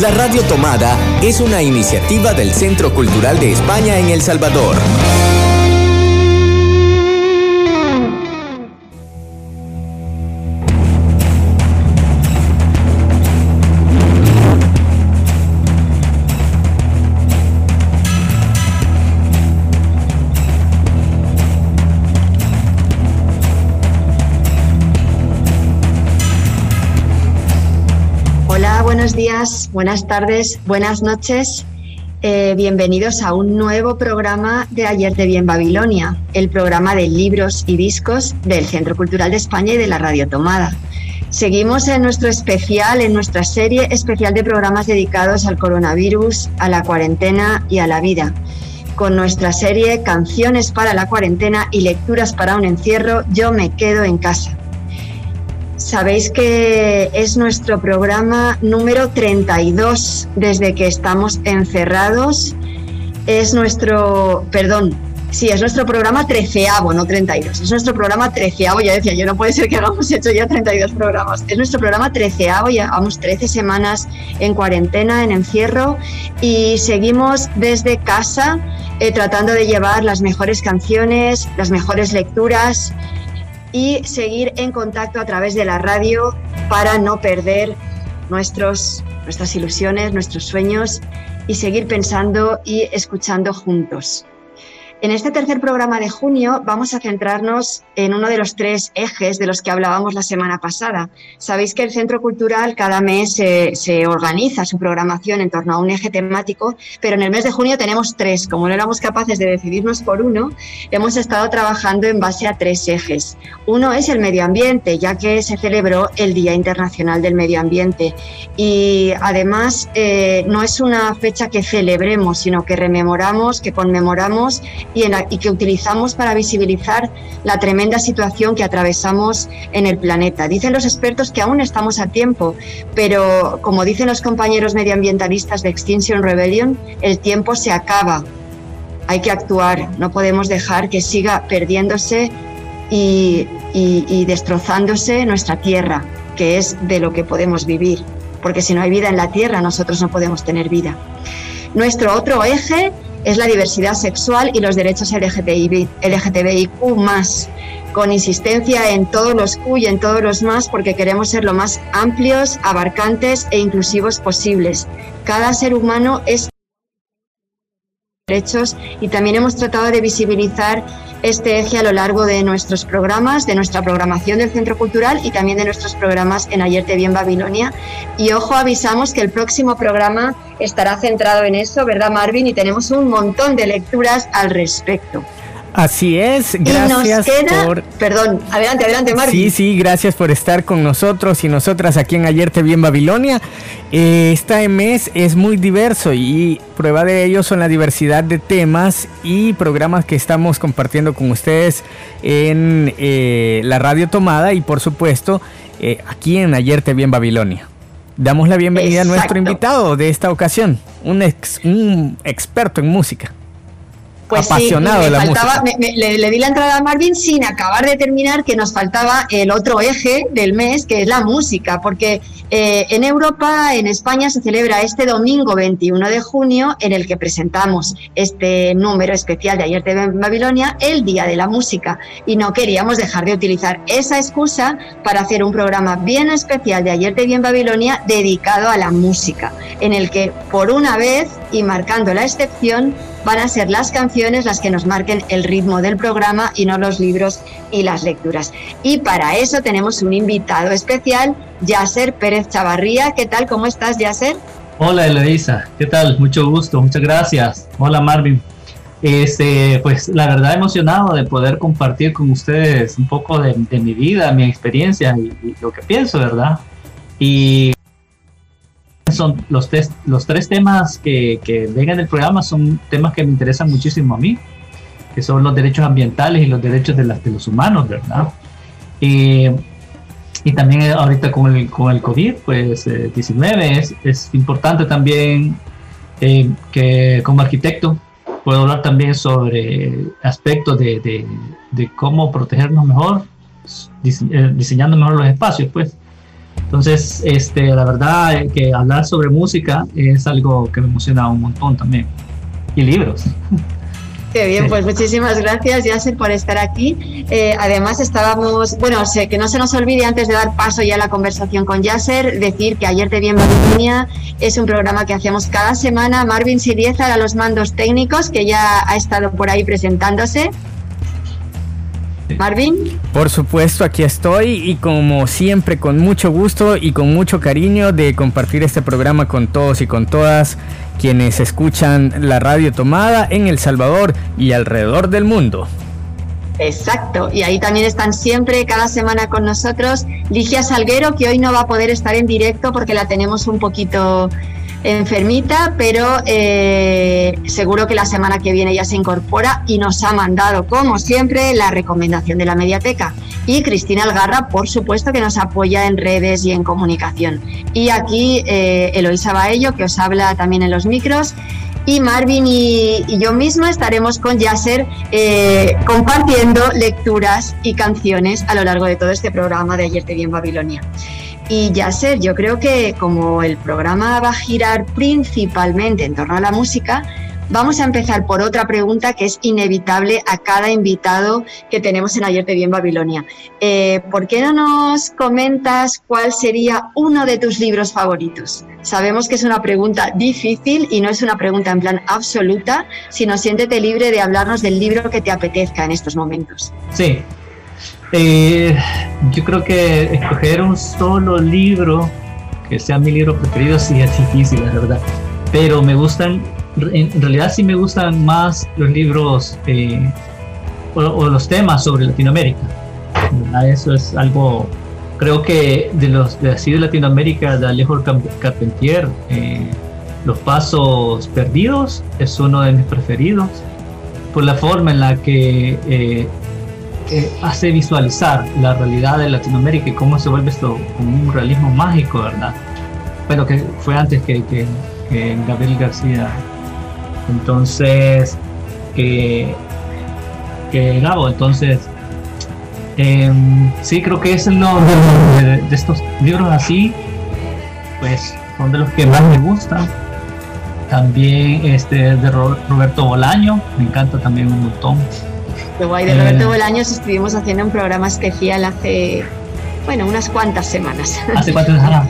La Radio Tomada es una iniciativa del Centro Cultural de España en El Salvador. Buenas tardes, buenas noches. Eh, bienvenidos a un nuevo programa de Ayer de Bien Babilonia, el programa de libros y discos del Centro Cultural de España y de la Radio Tomada. Seguimos en nuestro especial, en nuestra serie especial de programas dedicados al coronavirus, a la cuarentena y a la vida. Con nuestra serie Canciones para la cuarentena y lecturas para un encierro, yo me quedo en casa. Sabéis que es nuestro programa número 32 desde que estamos encerrados. Es nuestro, perdón, sí, es nuestro programa treceavo, no 32. Es nuestro programa treceavo. Ya decía, yo no puede ser que hayamos hecho ya 32 programas. Es nuestro programa treceavo, llevamos 13 semanas en cuarentena, en encierro, y seguimos desde casa eh, tratando de llevar las mejores canciones, las mejores lecturas y seguir en contacto a través de la radio para no perder nuestros, nuestras ilusiones, nuestros sueños y seguir pensando y escuchando juntos. En este tercer programa de junio vamos a centrarnos en uno de los tres ejes de los que hablábamos la semana pasada. Sabéis que el Centro Cultural cada mes se, organiza su programación en torno a un eje temático, pero en el mes de junio tenemos tres. Como no éramos capaces de decidirnos por uno, hemos estado trabajando en base a tres ejes. Uno es el medio ambiente, ya que se celebró el Día Internacional del Medio Ambiente. Y además eh, no es una fecha que celebremos, sino que rememoramos, que conmemoramos y, que utilizamos para visibilizar la tremenda situación que atravesamos en el planeta. Dicen los expertos que aún estamos a tiempo, pero como dicen los compañeros medioambientalistas de Extinction Rebellion, el tiempo se acaba. Hay que actuar, no podemos dejar que siga perdiéndose y, destrozándose nuestra tierra, que es de lo que podemos vivir, porque si no hay vida en la tierra, nosotros no podemos tener vida. Nuestro otro eje es la diversidad sexual y los derechos LGTBI, LGTBIQ con insistencia en todos los Q y en todos los más porque queremos ser lo más amplios, abarcantes e inclusivos posibles. Cada ser humano es y también hemos tratado de visibilizar este eje a lo largo de nuestros programas, de nuestra programación del Centro Cultural y también de nuestros programas en Ayer Te Vi en Babilonia. Y ojo, avisamos que el próximo programa estará centrado en eso, ¿verdad, Marvin? Y tenemos un montón de lecturas al respecto. Así es, gracias por... Perdón, adelante, adelante, Marvin. Sí, sí, gracias por estar con nosotros y nosotras aquí en Ayer Te Vi en Babilonia. Eh, este mes es muy diverso y prueba de ello son la diversidad de temas y programas que estamos compartiendo con ustedes en eh, la radio tomada y por supuesto eh, aquí en Ayer Te Vi en Babilonia. Damos la bienvenida a nuestro invitado de esta ocasión, un, ex, un experto en música. Pues apasionado sí, me le, di la entrada a Marvin sin acabar de terminar que nos faltaba el otro eje del mes, que es la música, porque eh, en Europa, en España, se celebra este domingo 21 de junio, en el que presentamos este número especial de Ayer TV en Babilonia, el Día de la Música, y no queríamos dejar de utilizar esa excusa para hacer un programa bien especial de Ayer TV en Babilonia dedicado a la música, en el que por una vez y marcando la excepción, van a ser las canciones las que nos marquen el ritmo del programa y no los libros y las lecturas. Y para eso tenemos un invitado especial, Yasser Pérez Chavarría. ¿Qué tal? ¿Cómo estás, Yasser? Hola, Eloisa. ¿Qué tal? Mucho gusto, muchas gracias. Hola, Marvin. Este, pues la verdad emocionado de poder compartir con ustedes un poco de, mi vida, mi experiencia y, y lo que pienso, ¿verdad? Y son los, tres, los tres temas que, que vengan del programa son temas que me interesan muchísimo a mí, que son los derechos ambientales y los derechos de, las, de los humanos, ¿verdad? y también ahorita con el, con el COVID, pues 19, eh, es, es, importante también eh, que como arquitecto puedo hablar también sobre aspectos de, de, de cómo protegernos mejor, eh, diseñando mejor los espacios, pues. Entonces, este, la verdad que hablar sobre música es algo que me emociona un montón también. Y libros. Qué bien, pues muchísimas gracias, Yasser, por estar aquí. Eh, además, estábamos, bueno, sé que no se nos olvide antes de dar paso ya a la conversación con Yasser, decir que Ayer te vi en Babilonia es un programa que hacemos cada semana. Marvin Sirieza a los mandos técnicos, que ya ha estado por ahí presentándose. Marvin. Por supuesto, aquí estoy y como siempre con mucho gusto y con mucho cariño de compartir este programa con todos y con todas quienes escuchan la radio tomada en El Salvador y alrededor del mundo. Exacto, y ahí también están siempre, cada semana con nosotros, Ligia Salguero, que hoy no va a poder estar en directo porque la tenemos un poquito enfermita, pero eh, seguro que la semana que viene ya se incorpora y nos ha mandado, como siempre, la recomendación de la mediateca. Y Cristina Algarra, por supuesto, que nos apoya en redes y en comunicación. Y aquí eh, Eloisa Baello, que os habla también en los micros. Y Marvin y, yo misma estaremos con Yasser eh, compartiendo lecturas y canciones a lo largo de todo este programa de Ayer te vi en Babilonia. Y Yasser, yo creo que como el programa va a girar principalmente en torno a la música, vamos a empezar por otra pregunta que es inevitable a cada invitado que tenemos en Ayer te vi en Babilonia. Eh, ¿Por qué no nos comentas cuál sería uno de tus libros favoritos? Sabemos que es una pregunta difícil y no es una pregunta en plan absoluta, sino siéntete libre de hablarnos del libro que te apetezca en estos momentos. Sí, eh, yo creo que escoger un solo libro que sea mi libro preferido sí es difícil, la verdad. Pero me gustan, en realidad sí me gustan más los libros eh, o, los temas sobre Latinoamérica. Eso es algo, creo que de los de así de Latinoamérica, de Alejo Carpentier, eh, Los Pasos Perdidos es uno de mis preferidos por la forma en la que eh, hace visualizar la realidad de Latinoamérica y cómo se vuelve esto como un realismo mágico, ¿verdad? Pero que fue antes que, Gabriel García. Entonces, que, que Gabo, entonces, em, sí, creo que es el nombre de, estos libros así, pues son de los que más me gustan. También este de Roberto Bolaño, me encanta también un montón. De guay, de Roberto. Bolaños estuvimos haciendo un programa especial hace, bueno, unas cuantas semanas. ¿Hace cuántas semanas?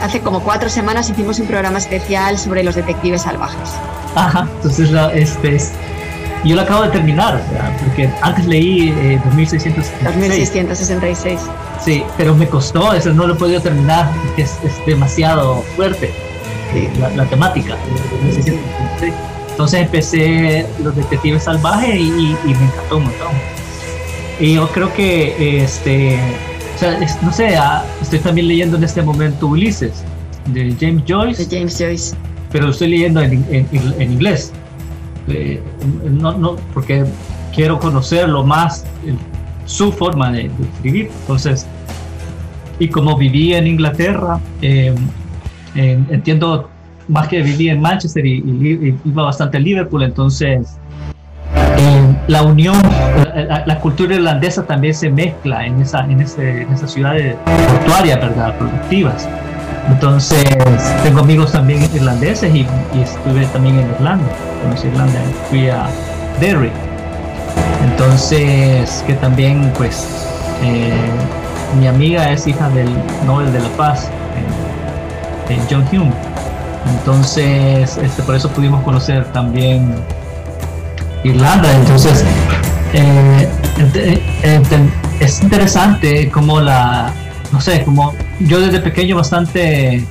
hace como cuatro semanas hicimos un programa especial sobre los detectives salvajes. Ajá, entonces este es, yo lo acabo de terminar, porque antes leí eh, 2666. 2666. Sí, pero me costó, eso no lo he podido terminar, porque es, demasiado fuerte la, temática. Entonces empecé Los Detectives Salvajes y, me encantó un montón. Y yo creo que, este, o sea, no sé, ah, estoy también leyendo en este momento Ulises, de James Joyce. De James Joyce. Pero lo estoy leyendo en, en, inglés. Eh, no, no, porque quiero conocerlo más, su forma de, escribir. Entonces, y como viví en Inglaterra, eh, entiendo más que vivía en Manchester y, iba bastante a Liverpool, entonces eh, la unión, la, cultura irlandesa también se mezcla en esa, en ese, en esas ciudades portuarias, ¿verdad? Productivas. Entonces, tengo amigos también irlandeses y, estuve también en Irlanda. Conocí Irlanda, fui a Derry. Entonces, que también, pues, eh, mi amiga es hija del Nobel de la Paz, eh, John Hume. Entonces, este, por eso pudimos conocer también Irlanda. Entonces, eh, es interesante como la, no sé, como yo desde pequeño bastante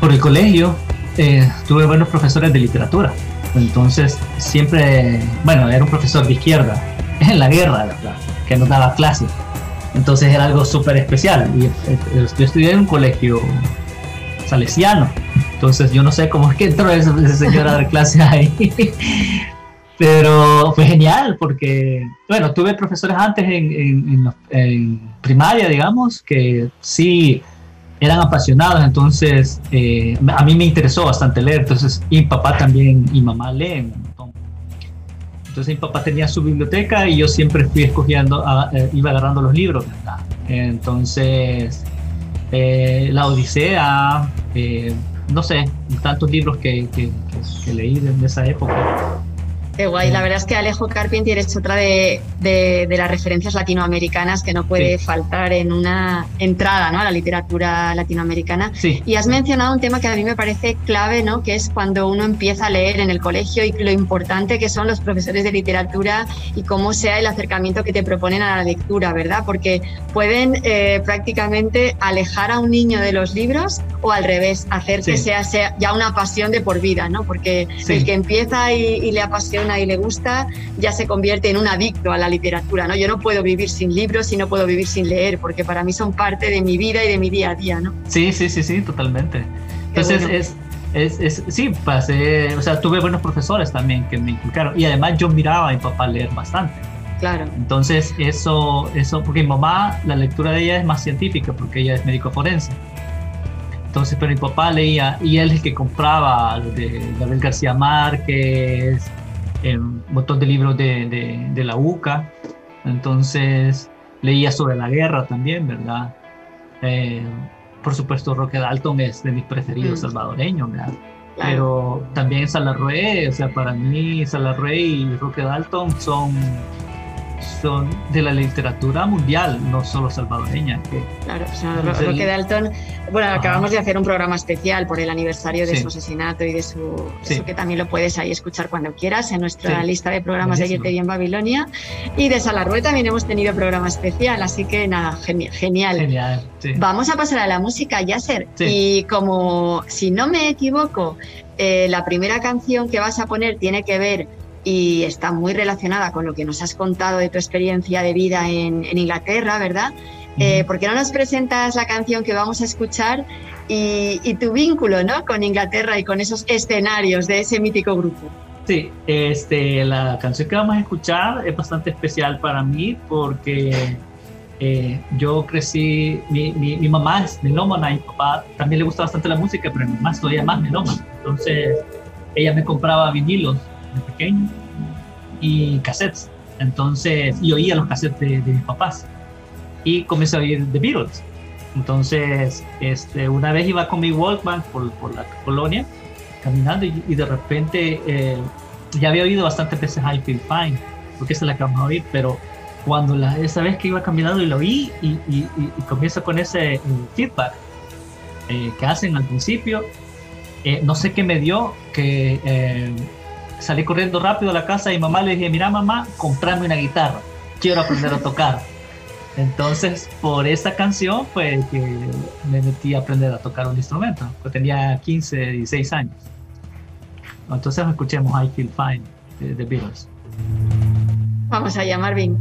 por el colegio eh, tuve buenos profesores de literatura. Entonces, siempre, bueno, era un profesor de izquierda en la guerra, ¿verdad? que nos daba clases. Entonces era algo súper especial. Y eh, yo estudié en un colegio salesiano. Entonces yo no sé cómo es que entró esa, señora a dar clase ahí. Pero fue genial porque, bueno, tuve profesores antes en, primaria, digamos, que sí eran apasionados, entonces eh, a mí me interesó bastante leer, entonces mi papá también y mamá leen Entonces mi papá tenía su biblioteca y yo siempre fui escogiendo, eh, iba agarrando los libros, ¿verdad? Entonces eh, La Odisea, eh, no sé, tantos libros que, que, que leí en esa época. Qué guay, la verdad es que Alejo Carpentier es otra de, de, las referencias latinoamericanas que no puede faltar en una entrada ¿no? a la literatura latinoamericana. Sí. Y has mencionado un tema que a mí me parece clave, ¿no? que es cuando uno empieza a leer en el colegio y lo importante que son los profesores de literatura y cómo sea el acercamiento que te proponen a la lectura, ¿verdad? Porque pueden eh, prácticamente alejar a un niño de los libros o al revés, hacer que sea, sea, ya una pasión de por vida, ¿no? Porque el que empieza y, y le apasiona y le gusta, ya se convierte en un adicto a la literatura, ¿no? Yo no puedo vivir sin libros y no puedo vivir sin leer, porque para mí son parte de mi vida y de mi día a día, ¿no? Sí, sí, sí, sí, totalmente. Entonces es, es, es, sí, pasé, o sea, tuve buenos profesores también que me inculcaron y además yo miraba a mi papá leer bastante. Claro. Entonces eso, eso, porque mi mamá, la lectura de ella es más científica porque ella es médico forense. Entonces, pero mi papá leía y él es el que compraba de Gabriel García Márquez, un montón de libros de, de, la UCA, entonces leía sobre la guerra también, ¿verdad? Eh, por supuesto, Roque Dalton es de mis preferidos mm. salvadoreños, ¿verdad? Pero también Salarrué, o sea, para mí Salarrué y Roque Dalton son son de la literatura mundial, no solo salvadoreña. Que, claro, o Roque Dalton, bueno, acabamos de hacer un programa especial por el aniversario de su asesinato y de su, eso que también lo puedes ahí escuchar cuando quieras en nuestra lista de programas de Ayer en Babilonia. Y de Salarrué también hemos tenido programa especial, así que nada, genial. Genial. Vamos a pasar a la música, Yasser. Y como, si no me equivoco, eh, la primera canción que vas a poner tiene que ver y está muy relacionada con lo que nos has contado de tu experiencia de vida en, Inglaterra, ¿verdad? Eh, ¿Por qué no nos presentas la canción que vamos a escuchar y, tu vínculo ¿no? con Inglaterra y con esos escenarios de ese mítico grupo? Sí, este, la canción que vamos a escuchar es bastante especial para mí porque eh, yo crecí, mi, mi, mamá es melómana y mi papá también le gusta bastante la música, pero mi mamá es todavía más melómana. Entonces, ella me compraba vinilos de pequeño y cassettes. Entonces, y oía los cassettes de, mis papás. Y comencé a oír The Beatles. Entonces, este, una vez iba con mi Walkman por, por la colonia, caminando, y, de repente eh, ya había oído bastantes veces I Feel Fine, porque esa es la que vamos a oír, pero cuando la, esa vez que iba caminando y lo oí, y, y, y comienza con ese eh, feedback eh, que hacen al principio, no sé qué me dio, que salí corriendo rápido a la casa y mamá le dije, mira mamá, comprame una guitarra, quiero aprender a tocar. Entonces, por esa canción fue me metí a aprender a tocar un instrumento, pues tenía 15, 16 años. Entonces escuchemos I Feel Fine de The Beatles. Vamos allá, Marvin.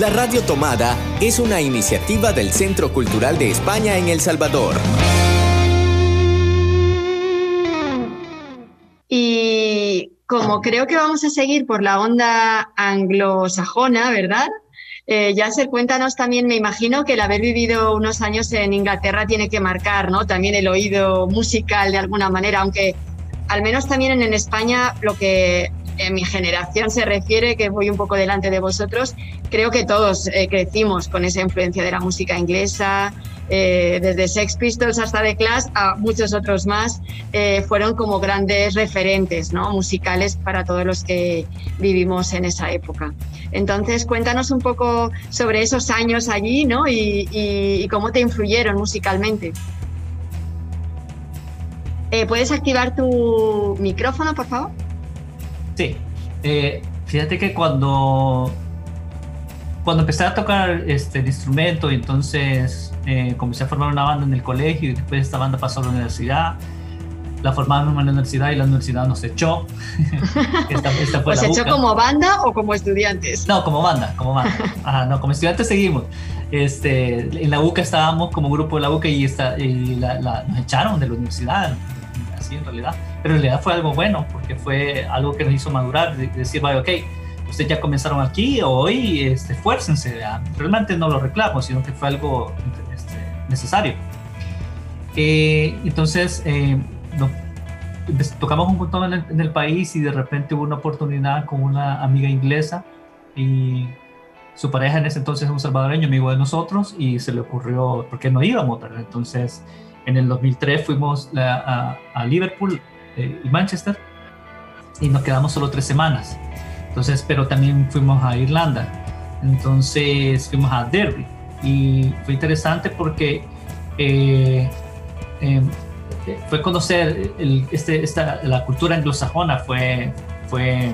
Esta radio tomada es una iniciativa del Centro Cultural de España en El Salvador. Y como creo que vamos a seguir por la onda anglosajona, ¿verdad? Eh, Yasser, cuéntanos también, me imagino que el haber vivido unos años en Inglaterra tiene que marcar, ¿no? También el oído musical de alguna manera, aunque al menos también en España lo que en mi generación se refiere, que voy un poco delante de vosotros, creo que todos eh, crecimos con esa influencia de la música inglesa, eh, desde Sex Pistols hasta The Clash, a muchos otros más, eh, fueron como grandes referentes ¿no? musicales para todos los que vivimos en esa época. Entonces, cuéntanos un poco sobre esos años allí ¿no? y, cómo te influyeron musicalmente. ¿Puedes activar tu micrófono, por favor? Sí. fíjate que cuando cuando empecé a tocar este, el instrumento, entonces eh, comencé a formar una banda en el colegio y después esta banda pasó a la universidad. La formamos en la universidad y la universidad nos echó. esta, esta fue ¿Os echó como banda o como estudiantes? No, como banda, como banda. no, como estudiantes seguimos. Este, en la UCA estábamos como grupo de la UCA y, esta, y la, nos echaron de la universidad, así en realidad. Pero en realidad fue algo bueno porque fue algo que nos hizo madurar, de, decir, vaya, ok, ustedes ya comenzaron aquí, hoy este, esfuércense. Realmente no lo reclamo, sino que fue algo este, necesario. Eh, entonces, eh, tocamos un montón en el, país y de repente hubo una oportunidad con una amiga inglesa y su pareja en ese entonces es un salvadoreño, amigo de nosotros, y se le ocurrió, ¿por qué no íbamos? Entonces, en el 2003 fuimos a, Liverpool eh, y Manchester y nos quedamos solo tres semanas. Entonces, pero también fuimos a Irlanda. Entonces fuimos a Derby y fue interesante porque eh, em, fue conocer este, esta, la cultura anglosajona, fue, fue,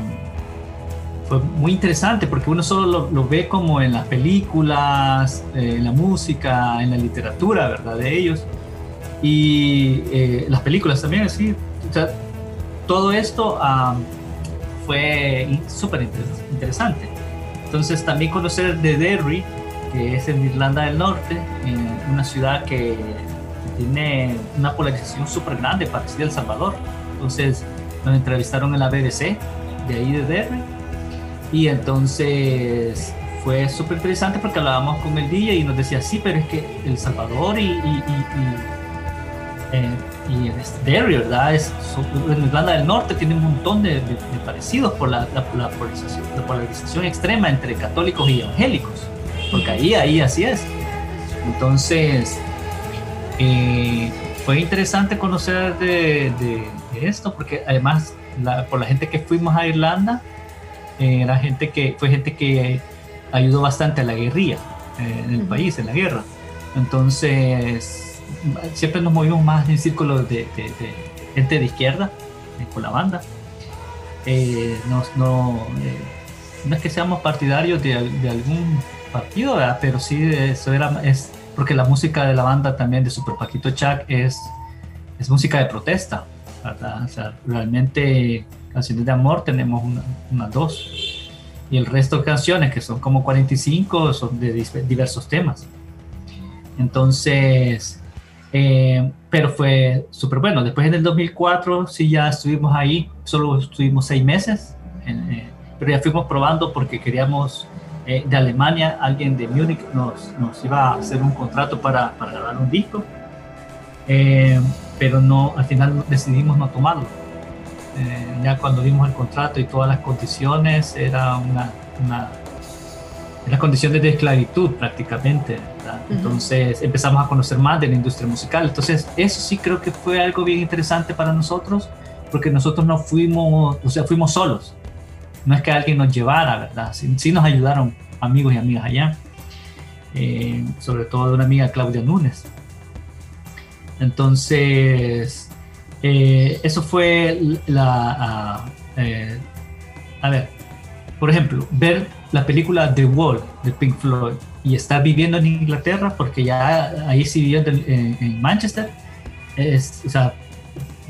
fue muy interesante porque uno solo lo, ve como en las películas, eh, en la música, en la literatura, ¿verdad? De ellos. Y eh, las películas también, todo esto fue súper interesante. Entonces también conocer de Derry, que es en Irlanda del Norte, en una ciudad que tiene una polarización súper grande, parecida a El Salvador. Entonces nos entrevistaron en la BBC de ahí de Derry y entonces fue súper interesante porque hablábamos con el DJ y nos decía, sí, pero es que El Salvador y, eh, y este Derry, ¿verdad? Es, en Irlanda del Norte tiene un montón de, parecidos por la, polarización, extrema entre católicos y evangélicos, porque ahí, ahí así es. Entonces, eh, fue interesante conocer de, esto, porque además, por la gente que fuimos a Irlanda, eh, era gente que, fue gente que ayudó bastante a la guerrilla eh, en el país, en la guerra. Entonces, siempre nos movimos más en círculos de, gente de izquierda, eh, con la banda. Eh, no, eh, no, es que seamos partidarios de, algún partido, pero sí eso era, es porque la música de la banda también de Super Paquito Chuck es, es música de protesta, realmente canciones de amor tenemos unas dos y el resto de canciones que son como 45 son de diversos temas. Entonces, eh, pero fue súper bueno. Después en el 2004 sí ya estuvimos ahí, solo estuvimos seis meses, eh, pero ya fuimos probando porque queríamos eh, de Alemania, alguien de Múnich nos, nos, iba a hacer un contrato para, para grabar un disco, pero no, al final decidimos no tomarlo. ya cuando vimos el contrato y todas las condiciones, era una, una condiciones de esclavitud prácticamente. Entonces empezamos a conocer más de la industria musical. Entonces eso sí creo que fue algo bien interesante para nosotros, porque nosotros no fuimos, o sea, fuimos solos. No es que alguien nos llevara, ¿verdad? Sí, nos ayudaron amigos y amigas allá, eh, sobre todo una amiga Claudia Núñez. Entonces, eh, eso fue la... Eh, a ver, por ejemplo, ver la película The Wall de Pink Floyd y estar viviendo en Inglaterra, porque ya ahí sí viviendo en, Manchester, es, o sea,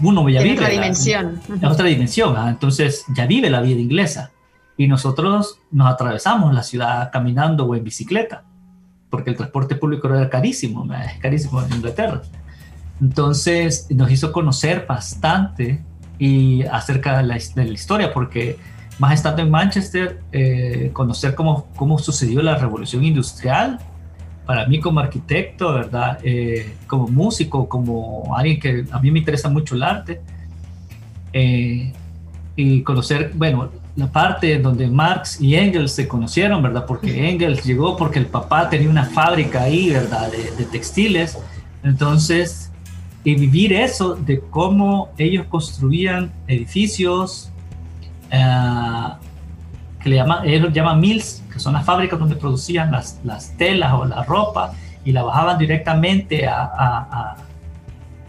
uno ya vive. Otra dimensión. otra dimensión, entonces ya vive la vida inglesa. y nosotros nos atravesamos la ciudad caminando o en bicicleta, porque el transporte público era carísimo, es carísimo en Inglaterra. Entonces nos hizo conocer bastante y acerca de la, historia, porque más estando en Manchester, eh, conocer cómo, cómo sucedió la revolución industrial, para mí como arquitecto, ¿verdad? Eh, como músico, como alguien que a mí me interesa mucho el arte, eh, y conocer, bueno, la parte donde Marx y Engels se conocieron, ¿verdad? Porque Engels llegó porque el papá tenía una fábrica ahí, ¿verdad? De, textiles. Entonces, y vivir eso de cómo ellos construían edificios, eh, que le llaman, ellos llaman mills, que son las fábricas donde producían las, las telas o la ropa y la bajaban directamente a, a,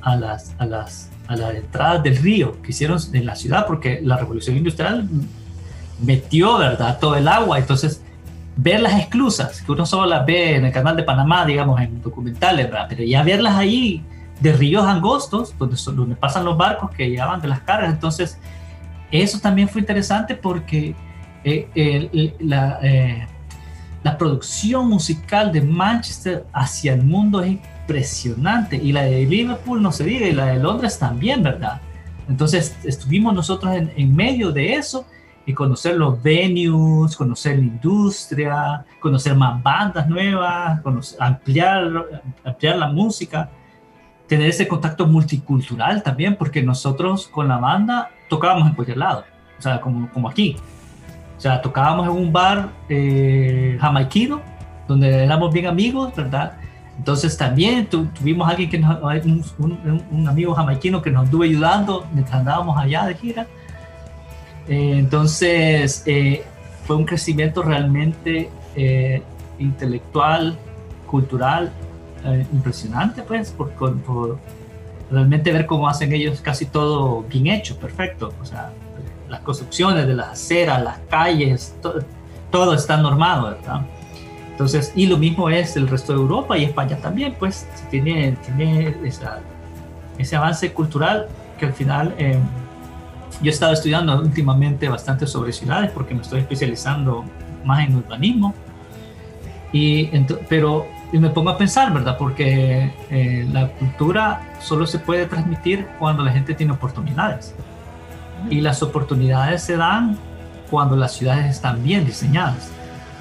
a, las, a, las, a las entradas del río que hicieron en la ciudad, porque la revolución industrial metió, ¿verdad?, todo el agua. Entonces, ver las esclusas, que uno solo las ve en el canal de Panamá, digamos, en documentales, ¿verdad? Pero ya verlas ahí de ríos angostos, donde, donde pasan los barcos que llevaban de las cargas. Entonces, eso también fue interesante porque eh, la, eh, la producción musical de Manchester hacia el mundo es impresionante. Y la de Liverpool no se diga, y la de Londres también, ¿verdad? Entonces, estuvimos nosotros en, en medio de eso y conocer los venues, conocer la industria, conocer más bandas nuevas, ampliar, ampliar la música, tener ese contacto multicultural también, porque nosotros con la banda tocábamos en cualquier lado, o sea, como, como aquí. O sea, tocábamos en un bar eh, jamaiquino, donde éramos bien amigos, ¿verdad? Entonces también tuvimos alguien que un, un, amigo jamaiquino que nos estuvo ayudando mientras andábamos allá de gira. Eh, entonces, eh, fue un crecimiento realmente eh, intelectual, cultural, impresionante, pues, por, por, realmente ver cómo hacen ellos casi todo bien hecho, perfecto. O sea, las construcciones de las aceras, las calles, todo, está normado, ¿verdad? Entonces, y lo mismo es el resto de Europa y España también, pues, tiene, tiene ese avance cultural que al final yo he estado estudiando últimamente bastante sobre ciudades porque me estoy especializando más en urbanismo. Y pero me pongo a pensar, ¿verdad? Porque eh, la cultura solo se puede transmitir cuando la gente tiene oportunidades. Y las oportunidades se dan cuando las ciudades están bien diseñadas.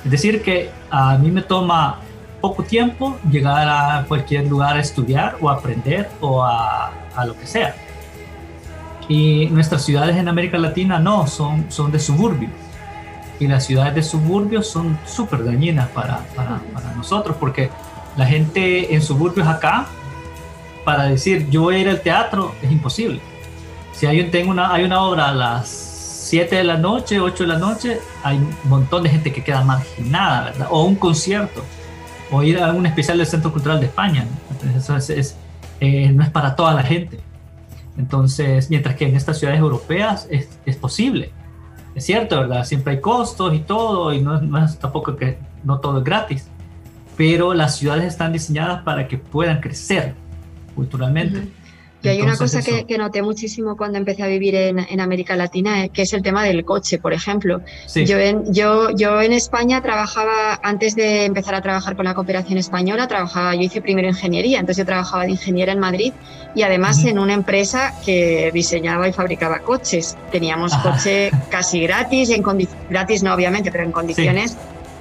Es decir, que a mí me toma poco tiempo llegar a cualquier lugar a estudiar o aprender o a, a lo que sea y nuestras ciudades en América Latina no, son, son de suburbio. Y las ciudades de suburbio son súper dañinas para, para, para, nosotros, porque la gente en suburbios acá, para decir yo voy a ir al teatro, es imposible. Si hay, tengo una, hay una obra a las 7 de la noche, 8 de la noche, hay un montón de gente que queda marginada, ¿verdad? O un concierto, o ir a un especial del Centro Cultural de España. eso es, eh, no es para toda la gente. Entonces, mientras que en estas ciudades europeas es, es posible. Es cierto, ¿verdad? Siempre hay costos y todo, y no, no es tampoco que no todo es gratis, pero las ciudades están diseñadas para que puedan crecer culturalmente. Y hay una cosa que, noté muchísimo cuando empecé a vivir en, América Latina, eh, que es el tema del coche, por ejemplo. Yo, en, yo, yo en España trabajaba, antes de empezar a trabajar con la cooperación española, trabajaba, yo hice primero ingeniería, entonces yo trabajaba de ingeniera en Madrid y además en una empresa que diseñaba y fabricaba coches. Teníamos coche casi gratis, en gratis no obviamente, pero en condiciones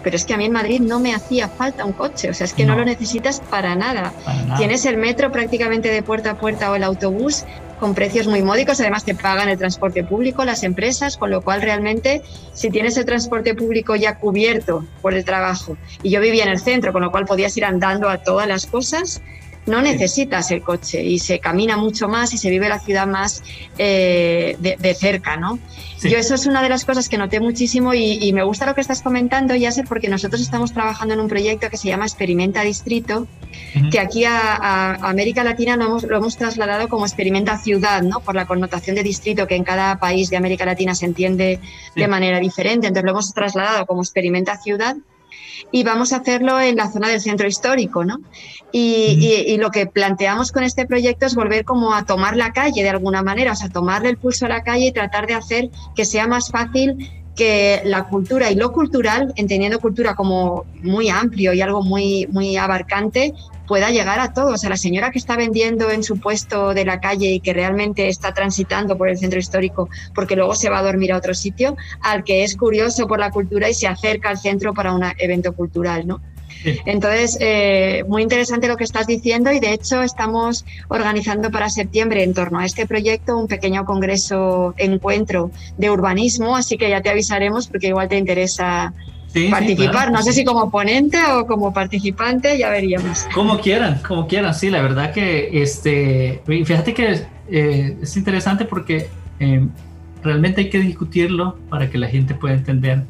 pero es que a mí en Madrid no me hacía falta un coche, o sea, es que no, lo necesitas para nada. Tienes el metro prácticamente de puerta a puerta o el autobús con precios muy módicos, además te pagan el transporte público las empresas, con lo cual realmente si tienes el transporte público ya cubierto por el trabajo, y yo vivía en el centro, con lo cual podías ir andando a todas las cosas, no necesitas el coche y se camina mucho más y se vive la ciudad más eh, de, cerca, ¿no? Yo eso es una de las cosas que noté muchísimo y, me gusta lo que estás comentando, ya sé, porque nosotros estamos trabajando en un proyecto que se llama Experimenta Distrito, que aquí a, América Latina lo hemos, lo hemos, trasladado como Experimenta Ciudad, ¿no? Por la connotación de distrito que en cada país de América Latina se entiende de manera diferente. Entonces lo hemos trasladado como Experimenta Ciudad y vamos a hacerlo en la zona del centro histórico, ¿no? Y, lo que planteamos con este proyecto es volver como a tomar la calle de alguna manera, o sea, tomarle el pulso a la calle y tratar de hacer que sea más fácil que la cultura y lo cultural, entendiendo cultura como muy amplio y algo muy, muy abarcante, pueda llegar a todos, a la señora que está vendiendo en su puesto de la calle y que realmente está transitando por el centro histórico porque luego se va a dormir a otro sitio, al que es curioso por la cultura y se acerca al centro para un evento cultural, ¿no? Entonces, eh, muy interesante lo que estás diciendo y de hecho estamos organizando para septiembre en torno a este proyecto un pequeño congreso encuentro de urbanismo, así que ya te avisaremos porque igual te interesa participar. no sé si como ponente o como participante, ya veríamos. Como quieran, como quieran, sí, la verdad que este, fíjate que eh, es interesante porque eh, realmente hay que discutirlo para que la gente pueda entender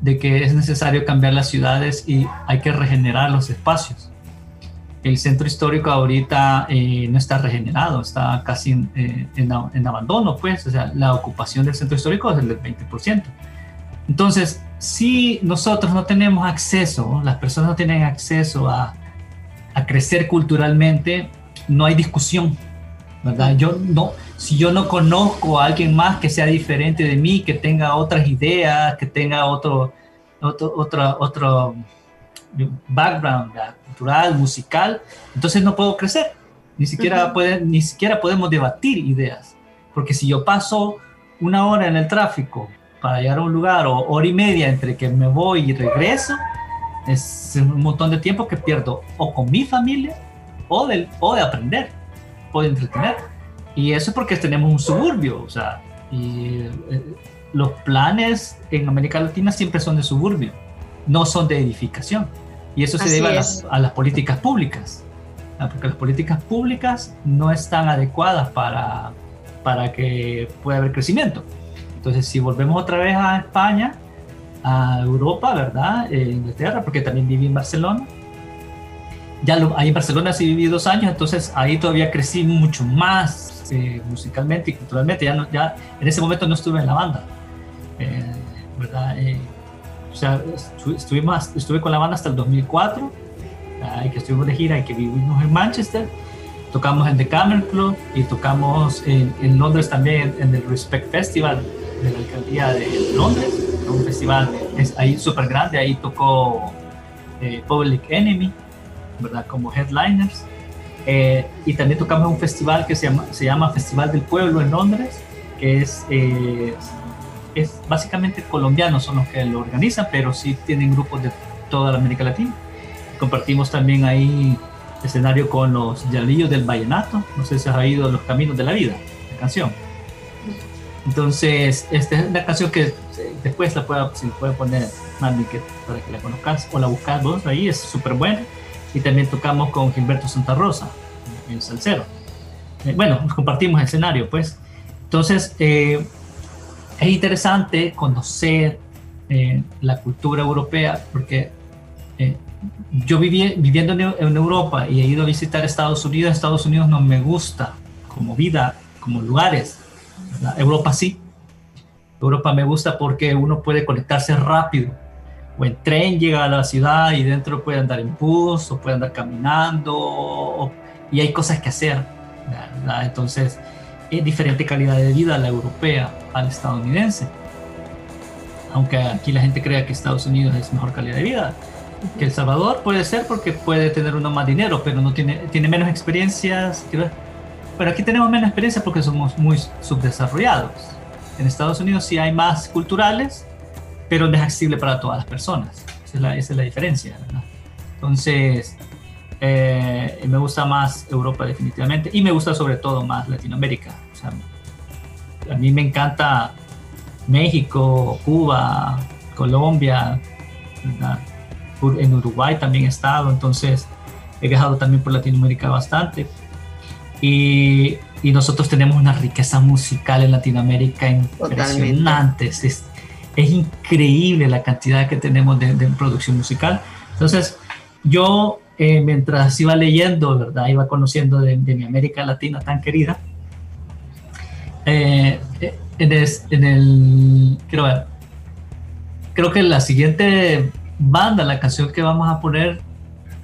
de que es necesario cambiar las ciudades y hay que regenerar los espacios. El centro histórico ahorita eh, no está regenerado, está casi en, en, abandono, pues, o sea, la ocupación del centro histórico es del 20%. Entonces, si nosotros no tenemos acceso, las personas no tienen acceso a, a crecer culturalmente, no hay discusión, ¿verdad? Yo no, si yo no conozco a alguien más que sea diferente de mí, que tenga otras ideas, que tenga otro, otro, otro, otro background cultural, musical, entonces no puedo crecer. Ni siquiera, puede, ni siquiera podemos debatir ideas. Porque si yo paso una hora en el tráfico para llegar a un lugar o hora y media entre que me voy y regreso, es un montón de tiempo que pierdo o con mi familia o de, o de aprender o de entretener. Y eso es porque tenemos un suburbio, o sea, y eh, los planes en América Latina siempre son de suburbio, no son de edificación. Y eso se debe a las, a las, políticas públicas, porque las políticas públicas no están adecuadas para, para que pueda haber crecimiento. Entonces, si volvemos otra vez a España, a Europa, ¿verdad? Eh, Inglaterra, porque también viví en Barcelona. Ya lo, ahí en Barcelona sí viví dos años, entonces ahí todavía crecí mucho más eh, musicalmente y culturalmente. Ya, no, ya en ese momento no estuve en la banda, eh, ¿verdad? o sea, estuvimos, estuve con la banda hasta el 2004, ahí que estuvimos de gira y que vivimos en Manchester tocamos en The Camel Club y tocamos en, en Londres también en el Respect Festival de la alcaldía de Londres, un festival es ahí súper grande, ahí tocó eh, Public Enemy, ¿verdad? Como headliners. Eh, y también tocamos un festival que se llama, se llama Festival del Pueblo en Londres, que es, eh, es básicamente colombianos son los que lo organizan, pero sí tienen grupos de toda la América Latina. Compartimos también ahí escenario con los Yalillos del Vallenato, no sé si has oído Los Caminos de la Vida, la canción. Entonces, esta es una canción que después la puedo, si puede poner Mandy que, para que la conozcas o la buscas vos ahí, es súper buena. Y también tocamos con Gilberto Santa Rosa, en Salcero. Eh, bueno, compartimos el escenario, pues. Entonces, eh, es interesante conocer eh, la cultura europea porque yo viví, viviendo en, Europa y he ido a visitar Estados Unidos. Estados Unidos no me gusta como vida, como lugares Europa sí. Europa me gusta porque uno puede conectarse rápido. O en tren llega a la ciudad y dentro puede andar en bus o puede andar caminando y hay cosas que hacer. Entonces es diferente calidad de vida la europea al estadounidense. Aunque aquí la gente crea que Estados Unidos es mejor calidad de vida que El Salvador, puede ser porque puede tener uno más dinero, pero no tiene, tiene menos experiencias. Pero aquí tenemos menos experiencia porque somos muy subdesarrollados. En Estados Unidos sí hay más culturales, pero no es accesible para todas las personas. Esa es la, diferencia. Entonces, eh, me gusta más Europa definitivamente y me gusta sobre todo más Latinoamérica. a mí me encanta México, Cuba, Colombia, en Uruguay también he estado, entonces he viajado también por Latinoamérica bastante. Y, y, nosotros tenemos una riqueza musical en Latinoamérica impresionante. Es, es, increíble la cantidad que tenemos de, producción musical. Entonces, yo eh, mientras iba leyendo, ¿verdad? Iba conociendo de, mi América Latina tan querida. Eh, en, el, en el creo, creo que la siguiente banda, la canción que vamos a poner,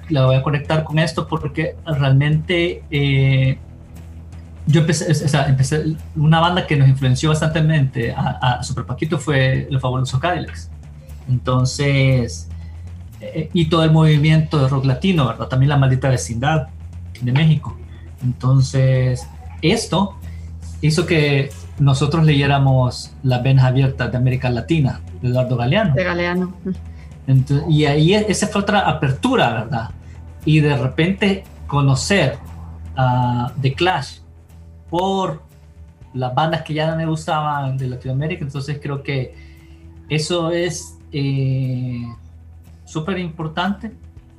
la voy a conectar con esto porque realmente eh, yo empecé, o sea, empecé, una banda que nos influenció bastante a, a Super Paquito fue Los Fabulosos Cadillacs. Entonces, eh, y todo el movimiento de rock latino, ¿verdad? También la maldita vecindad de México. Entonces, esto hizo que nosotros leyéramos Las venas abiertas de América Latina, de Eduardo Galeano. De Galeano. Y ahí esa fue otra apertura, ¿verdad? Y de repente conocer a The Clash por las bandas que ya no me de Latinoamérica, entonces creo que eso es eh, súper importante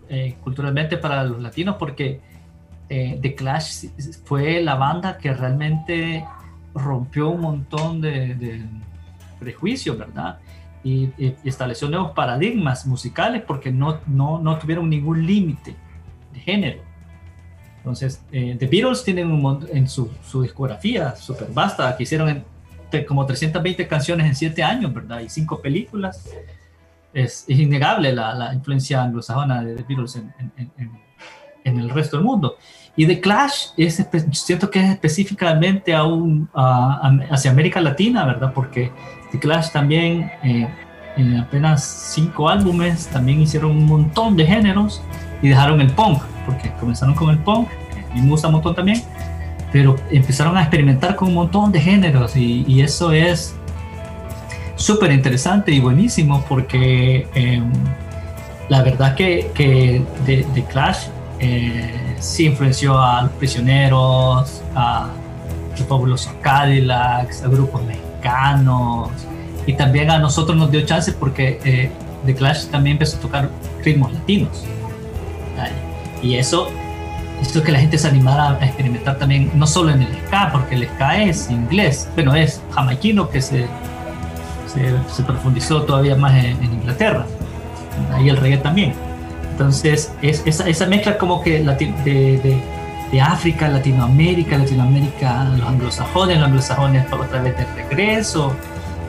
eh, culturalmente para los latinos porque eh, The Clash fue la banda que realmente rompió un montón de, prejuicios, ¿verdad? Y, estableció nuevos paradigmas musicales porque no, no, no tuvieron ningún límite de género. Entonces, eh, The Beatles tienen un en su, su discografía súper vasta, que hicieron como 320 canciones en 7 años, ¿verdad? Y 5 películas. Es, es innegable la, la, influencia anglosajona de The Beatles en, en, en, el resto del mundo. Y The Clash es, siento que es específicamente aún hacia América Latina, ¿verdad? Porque The Clash también eh, en apenas cinco álbumes también hicieron un montón de géneros y dejaron el punk, porque comenzaron con el punk, que me gusta un montón también, pero empezaron a experimentar con un montón de géneros y, eso es súper interesante y buenísimo porque em, la verdad que, que The Clash eh, sí influenció a los prisioneros, a los fabulosos Cadillacs, a grupos mexicanos y también a nosotros nos dio chance porque eh, The Clash también empezó a tocar ritmos latinos. Y eso hizo que la gente se animara a experimentar también, no solo en el ska, porque el ska es inglés, bueno, es jamaiquino que se, se, profundizó todavía más en, en Inglaterra, y el reggae también entonces, es, esa, esa mezcla como que de, África, Latinoamérica, Latinoamérica, los anglosajones, los anglosajones otra vez de regreso,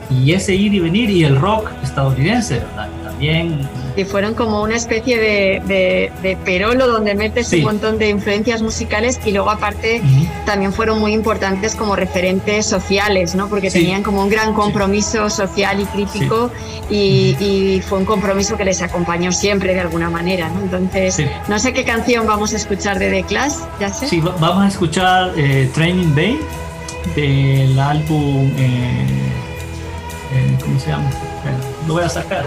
y ese ir y venir, y el rock estadounidense, ¿verdad? También que fueron como una especie de, de, perolo donde metes un montón de influencias musicales y luego aparte también fueron muy importantes como referentes sociales, ¿no? Porque tenían como un gran compromiso social y crítico y, fue un compromiso que les acompañó siempre de alguna manera, ¿no? Entonces, no sé qué canción vamos a escuchar de The Clash, ya sé. Sí, vamos a escuchar eh, Training Day del álbum, eh, eh, ¿cómo se llama? lo voy a sacar.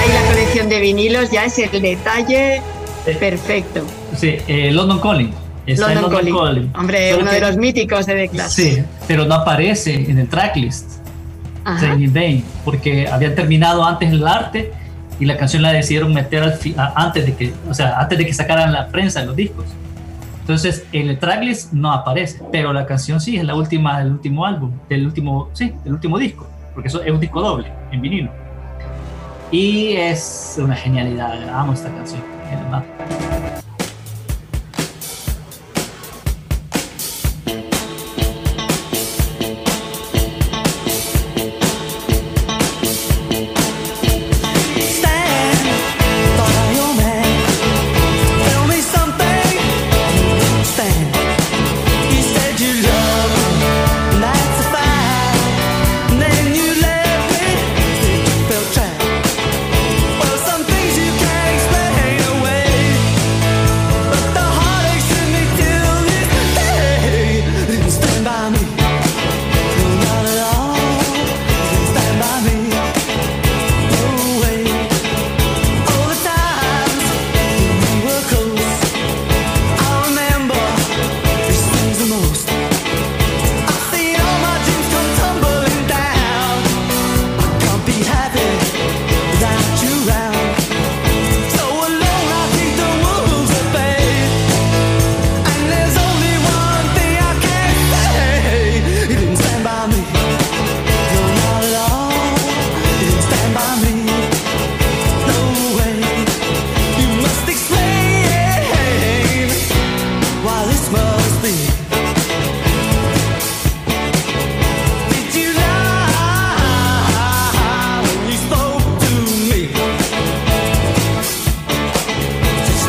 Ahí la colección de vinilos ya es el detalle perfecto. Sí, eh, London Calling. London, Calling. Hombre, uno de los míticos de The Clash. Sí, pero no aparece en el tracklist. Day, porque había terminado antes el arte y la canción la decidieron meter al antes de que, o sea, antes de que sacaran la prensa en los discos. Entonces, en el tracklist no aparece, pero la canción sí es la última del último álbum, del último, sí, del último disco porque eso es un disco doble en vinilo. Y es una genialidad, amo esta canción.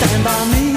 stand by me.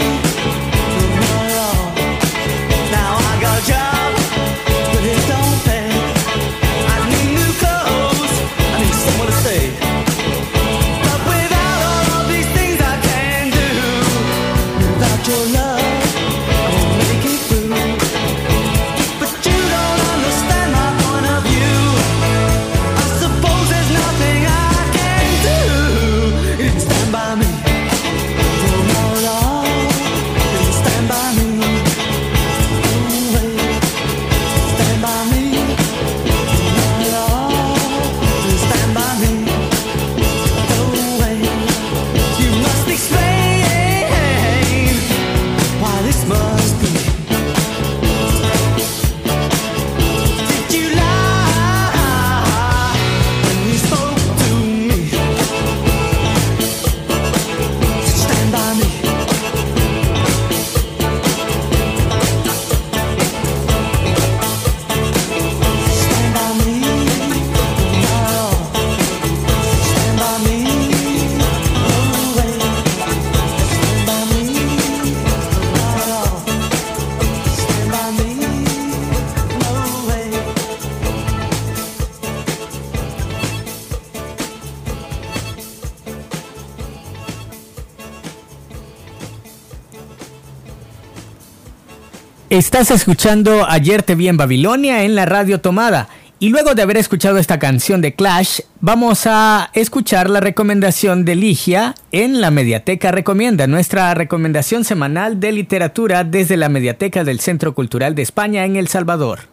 Estás escuchando Ayer te vi en Babilonia en la radio tomada. Y luego de haber escuchado esta canción de Clash, vamos a escuchar la recomendación de Ligia en la Mediateca Recomienda, nuestra recomendación semanal de literatura desde la Mediateca del Centro Cultural de España en El Salvador.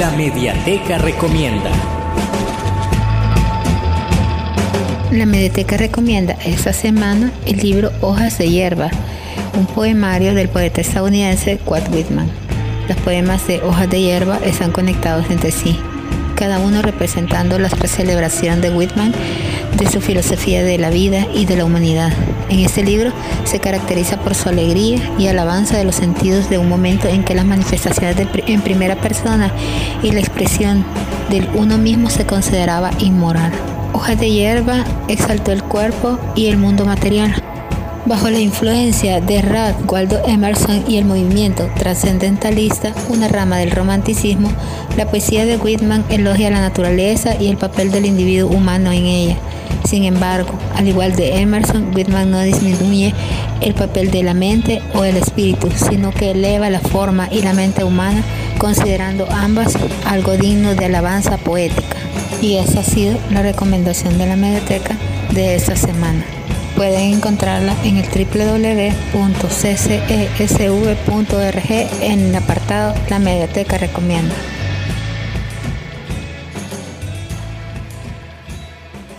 La Mediateca Recomienda. La Mediateca recomienda esta semana el libro Hojas de Hierba, un poemario del poeta estadounidense Walt Whitman. Los poemas de Hojas de Hierba están conectados entre sí, cada uno representando la celebración de Whitman de su filosofía de la vida y de la humanidad. En este libro se caracteriza por su alegría y alabanza de los sentidos de un momento en que las manifestaciones en primera persona y la expresión del uno mismo se consideraba inmoral. Hojas de hierba exaltó el cuerpo y el mundo material Bajo la influencia de Ralph Waldo Emerson y el movimiento trascendentalista, una rama del romanticismo, la poesía de Whitman elogia la naturaleza y el papel del individuo humano en ella. Sin embargo, al igual de Emerson, Whitman no disminuye el papel de la mente o el espíritu, sino que eleva la forma y la mente humana, considerando ambas algo digno de alabanza poética. Y esa ha sido la recomendación de la mediateca de esta semana. Pueden encontrarla en el www.ccesv.org en el apartado La Mediateca Recomienda.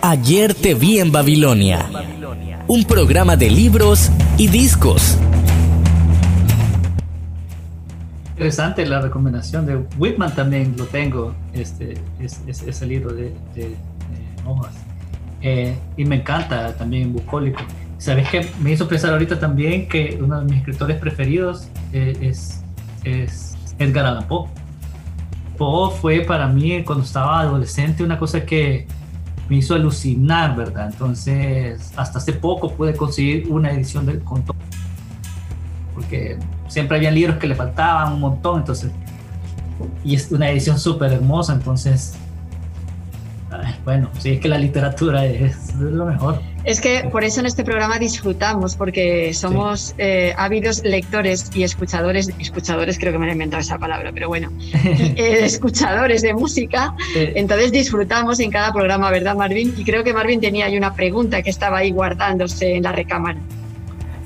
Ayer te vi en Babilonia. Un programa de libros y discos. Interesante la recomendación de Whitman también lo tengo, este, ese libro de, de, de hojas. Eh, y me encanta también Bucólico. ¿Sabes qué? Me hizo pensar ahorita también que uno de mis escritores preferidos eh, es, es, Edgar Allan Poe. Poe fue para mí cuando estaba adolescente una cosa que me hizo alucinar, ¿verdad? Entonces, hasta hace poco pude conseguir una edición del conto. Porque siempre había libros que le faltaban un montón, entonces. Y es una edición súper hermosa, entonces bueno, sí, es que la literatura es, lo mejor. Es que por eso en este programa disfrutamos, porque somos eh, ávidos lectores y escuchadores, escuchadores creo que me he inventado esa palabra, pero bueno, eh, escuchadores de música, entonces disfrutamos en cada programa, ¿verdad Marvin? Y creo que Marvin tenía ahí una pregunta que estaba ahí guardándose en la recámara.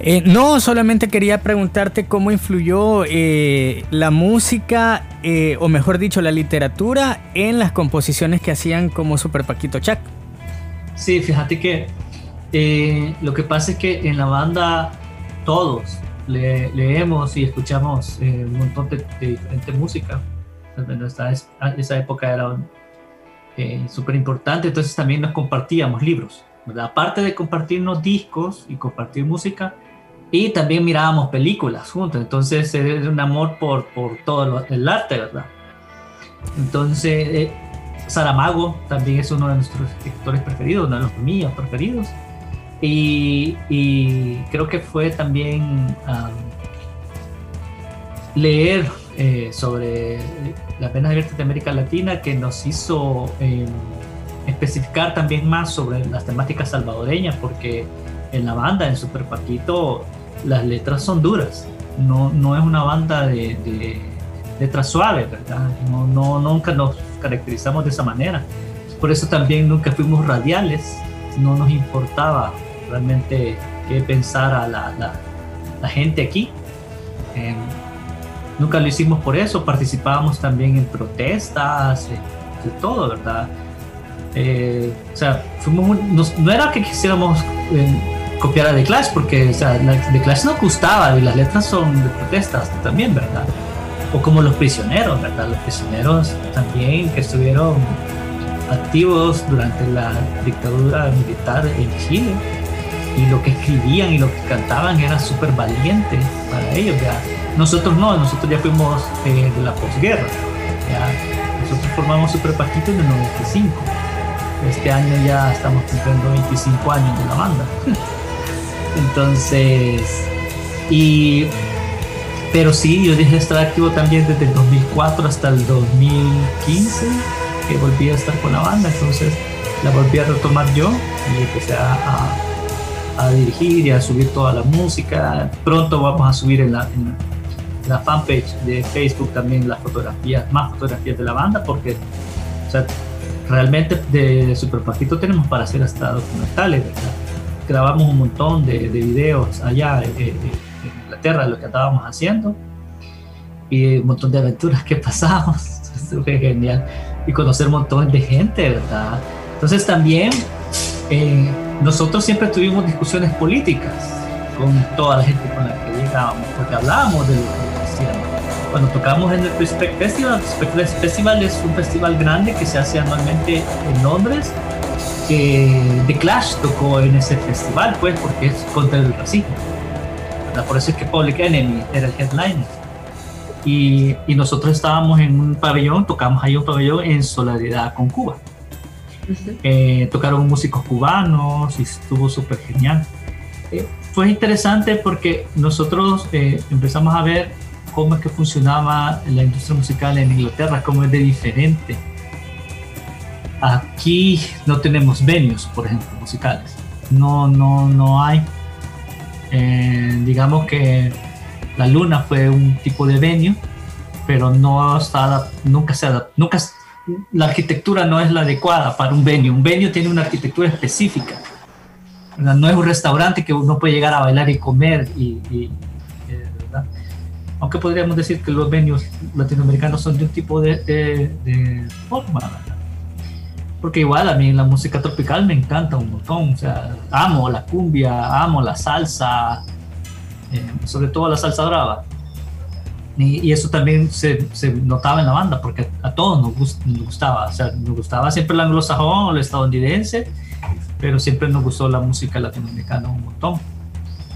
Eh, no, solamente quería preguntarte cómo influyó eh, la música, eh, o mejor dicho, la literatura en las composiciones que hacían como Super Paquito Chac. Sí, fíjate que lo que pasa es que en la banda todos leemos y escuchamos un montón de, diferente música. esa época era súper importante, entonces también nos compartíamos libros. Aparte de compartirnos discos y compartir música, y también mirábamos películas juntos, entonces es un amor por, por todo el arte, ¿verdad? Entonces, eh, Saramago también es uno de nuestros escritores preferidos, uno de los míos preferidos. Y, y creo que fue también leer eh, sobre la pena abiertas de América Latina que nos hizo em, especificar también más sobre las temáticas salvadoreñas, porque en la banda, en Super Paquito, las letras son duras. No, no es una banda de, de letras suaves, ¿verdad? No, no, nunca nos caracterizamos de esa manera. Por eso también nunca fuimos radiales. No nos importaba realmente qué pensara la, la, la gente aquí. Em, nunca lo hicimos por eso. Participábamos también en protestas, de, todo, ¿verdad? Eh, o sea, fuimos no era que quisiéramos copiar a The Clash, porque o sea, The Clash no gustaba y las letras son de protestas también, ¿verdad? O como los prisioneros, ¿verdad? Los prisioneros también que estuvieron activos durante la dictadura militar en Chile y lo que escribían y lo que cantaban era súper valiente para ellos, ¿verdad? Nosotros no, nosotros ya fuimos eh, de la posguerra, Nosotros formamos Super Paquito en el 95. Este año ya estamos cumpliendo 25 años de la banda. Entonces, y, pero sí, yo dije estar activo también desde el 2004 hasta el 2015, que volví a estar con la banda, entonces la volví a retomar yo y empecé a, a dirigir y a subir toda la música. Pronto vamos a subir en la, en la fanpage de Facebook también las fotografías, más fotografías de la banda, porque realmente de Super Paquito tenemos para hacer hasta documentales, ¿verdad? Grabamos un montón de, de videos allá en, en Inglaterra de lo que estábamos haciendo y un montón de aventuras que pasamos. Fue genial. Y conocer un montón de gente, ¿verdad? Entonces también eh, nosotros siempre tuvimos discusiones políticas con toda la gente con la que llegábamos, porque hablábamos de lo que hacíamos. Cuando tocamos en el Respect Festival, el Festival es un festival grande que se hace anualmente en Londres, que The Clash tocó en ese festival, pues, porque es contra el racismo. ¿verdad? Por eso es que Public Enemy era el headliner y, y, nosotros estábamos en un pabellón, tocamos ahí un pabellón en solidaridad con Cuba. Uh -huh. eh, tocaron músicos cubanos y estuvo súper genial. Eh, fue interesante porque nosotros eh, empezamos a ver cómo es que funcionaba la industria musical en Inglaterra, cómo es de diferente. Aquí no tenemos venues, por ejemplo, musicales. No, no, no hay. Eh, digamos que la Luna fue un tipo de venue, pero no está, nunca se adaptó, nunca, la arquitectura no es la adecuada para un venue. Un venue tiene una arquitectura específica. No es un restaurante que uno puede llegar a bailar y comer. Y, eh, Aunque podríamos decir que los venues latinoamericanos son de un tipo de, de, de forma. ¿verdad? Porque igual a mí la música tropical me encanta un montón. O sea, amo la cumbia, amo la salsa, eh, sobre todo la salsa brava. Y, eso también se, se, notaba en la banda, porque a, a todos nos, nos, gustaba. O sea, nos gustaba siempre el anglosajón el estadounidense, pero siempre nos gustó la música latinoamericana un montón.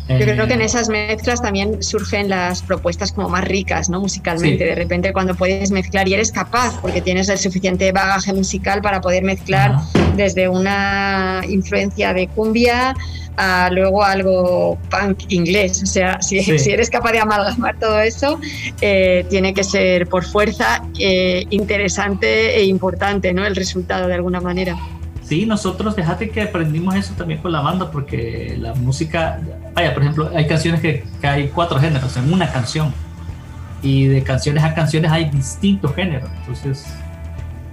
Yo creo que en esas mezclas también surgen las propuestas como más ricas, ¿no? Musicalmente. Sí. De repente cuando puedes mezclar y eres capaz, porque tienes el suficiente bagaje musical para poder mezclar desde una influencia de cumbia a luego algo punk inglés. O sea, si, sí. si eres capaz de amalgamar todo eso, eh, tiene que ser por fuerza eh, interesante e importante, ¿no? El resultado de alguna manera. Sí, nosotros, fíjate que aprendimos eso también con la banda, porque la música, vaya, por ejemplo, hay canciones que, que hay cuatro géneros en una canción, y de canciones a canciones hay distintos géneros, entonces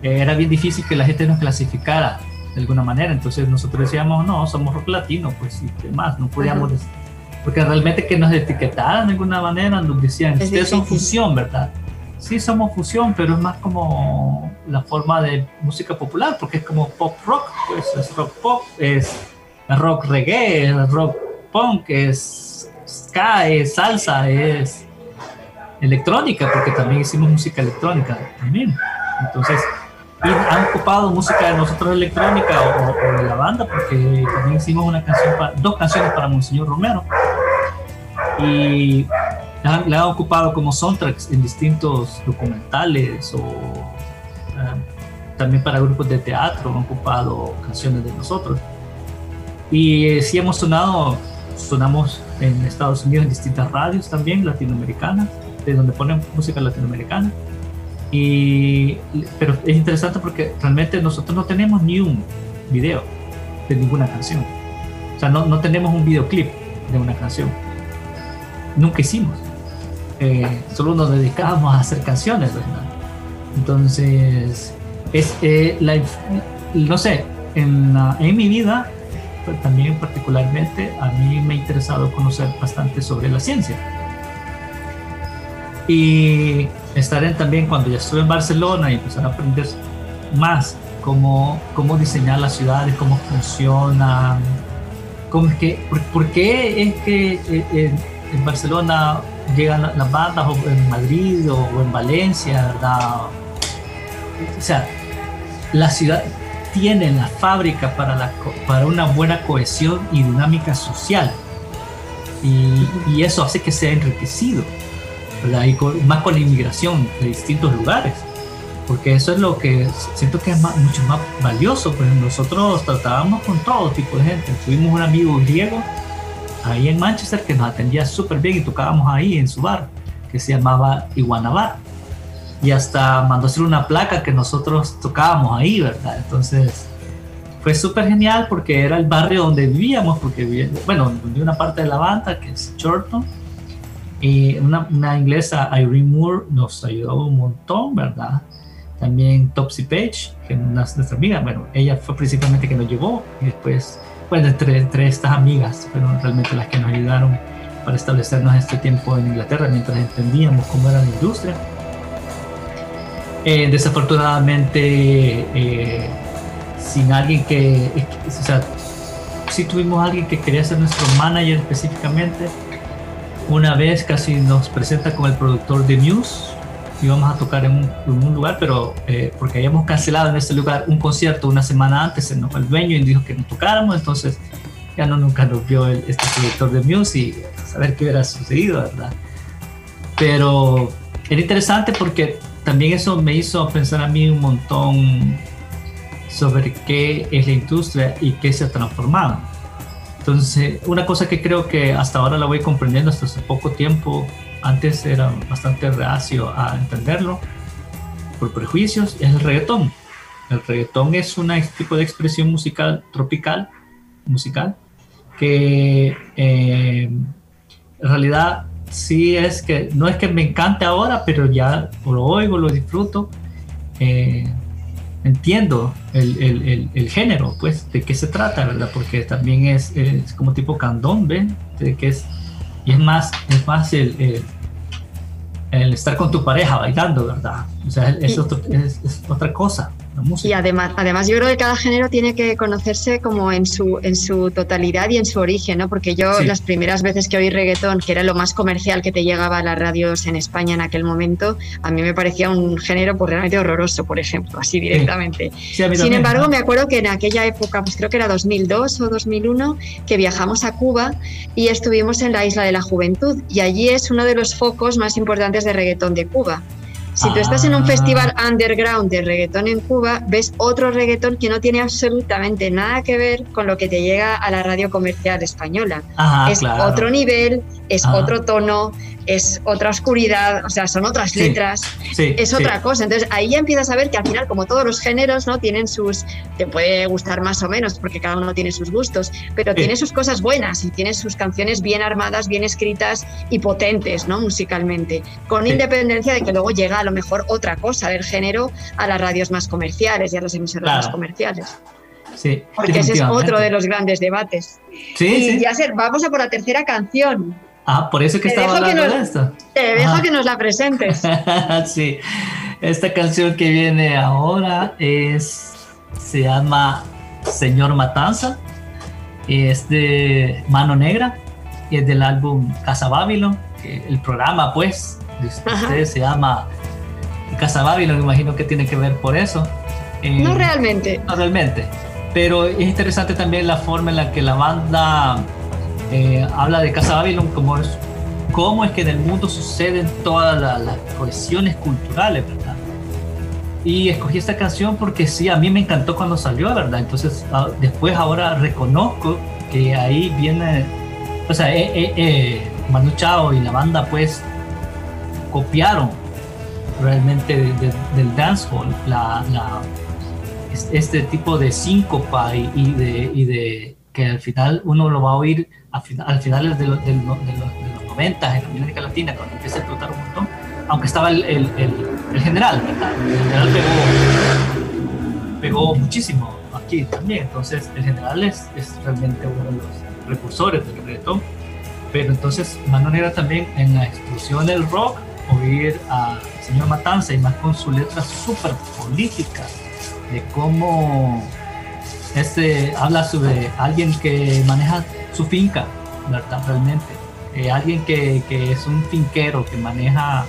eh, era bien difícil que la gente nos clasificara de alguna manera, entonces nosotros decíamos, no, somos rock latino, pues y qué más, no podíamos decir, porque realmente que nos etiquetaran de alguna manera, nos decían, es ustedes son fusión, ¿verdad? Sí somos fusión, pero es más como la forma de música popular, porque es como pop rock, pues es rock pop, es rock reggae, es rock punk, es ska, es salsa, es electrónica, porque también hicimos música electrónica también. Entonces, y han ocupado música de nosotros electrónica o, o, de la banda, porque también hicimos una canción para, dos canciones para Monseñor Romero. Y la han ocupado como soundtracks en distintos documentales o uh, también para grupos de teatro han ocupado canciones de nosotros. Y eh, sí hemos sonado sonamos en Estados Unidos en distintas radios también latinoamericanas de donde ponen música latinoamericana. Y pero es interesante porque realmente nosotros no tenemos ni un video de ninguna canción. O sea no, no tenemos un videoclip de una canción. Nunca hicimos eh, solo nos dedicábamos a hacer canciones, ¿verdad? Entonces, es eh, la, no sé, en, la, en mi vida, pues, también particularmente, a mí me ha interesado conocer bastante sobre la ciencia. Y estar en, también cuando ya estuve en Barcelona y empezar a aprender más cómo, cómo diseñar las ciudades, cómo funcionan, cómo es que, por, por qué es que eh, en, en Barcelona llegan las bandas o en Madrid o, o, en Valencia, ¿verdad? O sea, la ciudad tiene la fábrica para, la, para una buena cohesión y dinámica social. Y, y eso hace que sea enriquecido, ¿verdad? Y con, más con la inmigración de distintos lugares. Porque eso es lo que siento que es más, mucho más valioso. Pues nosotros tratábamos con todo tipo de gente. Tuvimos un amigo griego ahí en Manchester que nos atendía súper bien y tocábamos ahí en su bar que se llamaba Iguana Bar y hasta mandó hacer una placa que nosotros tocábamos ahí, ¿verdad? Entonces fue súper genial porque era el barrio donde vivíamos, porque bueno, de una parte de la banda que es Chorlton, y una, una, inglesa, Irene Moore, nos ayudó un montón, ¿verdad? También Topsy Page, que es nuestra amiga, bueno, ella fue principalmente que nos llevó, y después, bueno, entre, entre estas amigas fueron realmente las que nos ayudaron para establecernos este tiempo en Inglaterra mientras entendíamos cómo era la industria. Eh, desafortunadamente, eh, sin alguien que, o sea, sí tuvimos alguien que quería ser nuestro manager específicamente. Una vez casi nos presenta con el productor de News, íbamos a tocar en un, lugar, pero eh, porque habíamos cancelado en este lugar un concierto una semana antes, se el dueño y dijo que no tocáramos, entonces ya no nunca nos vio el, este productor de Muse y saber qué hubiera sucedido, ¿verdad? Pero era interesante porque también eso me hizo pensar a mí un montón sobre qué es la industria y qué se ha transformado. Entonces, una cosa que creo que hasta ahora la voy comprendiendo hasta hace poco tiempo, antes era bastante reacio a entenderlo por prejuicios, es el reggaetón. El reggaetón es un tipo de expresión musical tropical, musical, que eh, en realidad sí es que, no es que me encante ahora, pero ya lo oigo, lo disfruto, eh, entiendo el, el, el, género, pues, de qué se trata, ¿verdad? Porque también es, es como tipo candombe, de que es, y es más, es más el, el, estar con tu pareja bailando, ¿verdad? O sea, es, es otra cosa. Y además, además yo creo que cada género tiene que conocerse como en su, en su totalidad y en su origen, ¿no? Porque yo las primeras veces que oí reggaetón, que era lo más comercial que te llegaba a las radios en España en aquel momento, a mí me parecía un género pues, realmente horroroso, por ejemplo, así directamente. Sin embargo, me acuerdo que en aquella época, pues creo que era 2002 o 2001, que viajamos a Cuba y estuvimos en la Isla de la Juventud y allí es uno de los focos más importantes de reggaetón de Cuba. Si tú estás en un festival ah. underground de reggaetón en Cuba, ves otro reggaetón que no tiene absolutamente nada que ver con lo que te llega a la radio comercial española. es otro nivel, es otro tono, es otra oscuridad, o sea, son otras letras, es otra cosa. Entonces ahí ya empiezas a ver que al final, como todos los géneros, ¿no? Tienen sus, te puede gustar más o menos, porque cada uno tiene sus gustos, pero tiene sus cosas buenas y tiene sus canciones bien armadas, bien escritas y potentes, ¿no? Musicalmente, con independencia de que luego llega a lo mejor otra cosa del género a las radios más comerciales y a las emisoras más comerciales. Sí, porque ese es otro de los grandes debates. Sí, y ya ser, vamos a por la tercera canción. Ah, por eso que estaba hablando de esto. Te dejo que nos la presentes. sí, esta canción que viene ahora es, se llama Señor Matanza, es de Mano Negra, y es del álbum Casa Babylon, que el programa pues de ustedes se llama Casa Babylon, imagino que tiene que ver por eso. no realmente. No realmente, pero es interesante también la forma en la que la banda eh, habla de Casa Babylon como es cómo es que en el mundo suceden todas las, cohesiones culturales, ¿verdad? Y escogí esta canción porque sí, a mí me encantó cuando salió, ¿verdad? Entonces, ah, después ahora reconozco que ahí viene, o sea, eh, eh, Manu Chao y la banda pues copiaron realmente del dancehall la, este tipo de síncopa y, de, y de que al final uno lo va a oír al final de, los, de, los, 90 en América Latina, cuando empieza a explotar un montón, aunque estaba el, el, el, general, ¿verdad? El general pegó, pegó muchísimo aquí también, entonces el general es, es realmente uno de los precursores del reggaetón, pero entonces Mano Negra también en la explosión del rock, oír a señor Matanza y más con su letra súper política de cómo este habla sobre alguien que maneja su finca, ¿verdad? Realmente. Eh, alguien que, que, es un finquero que maneja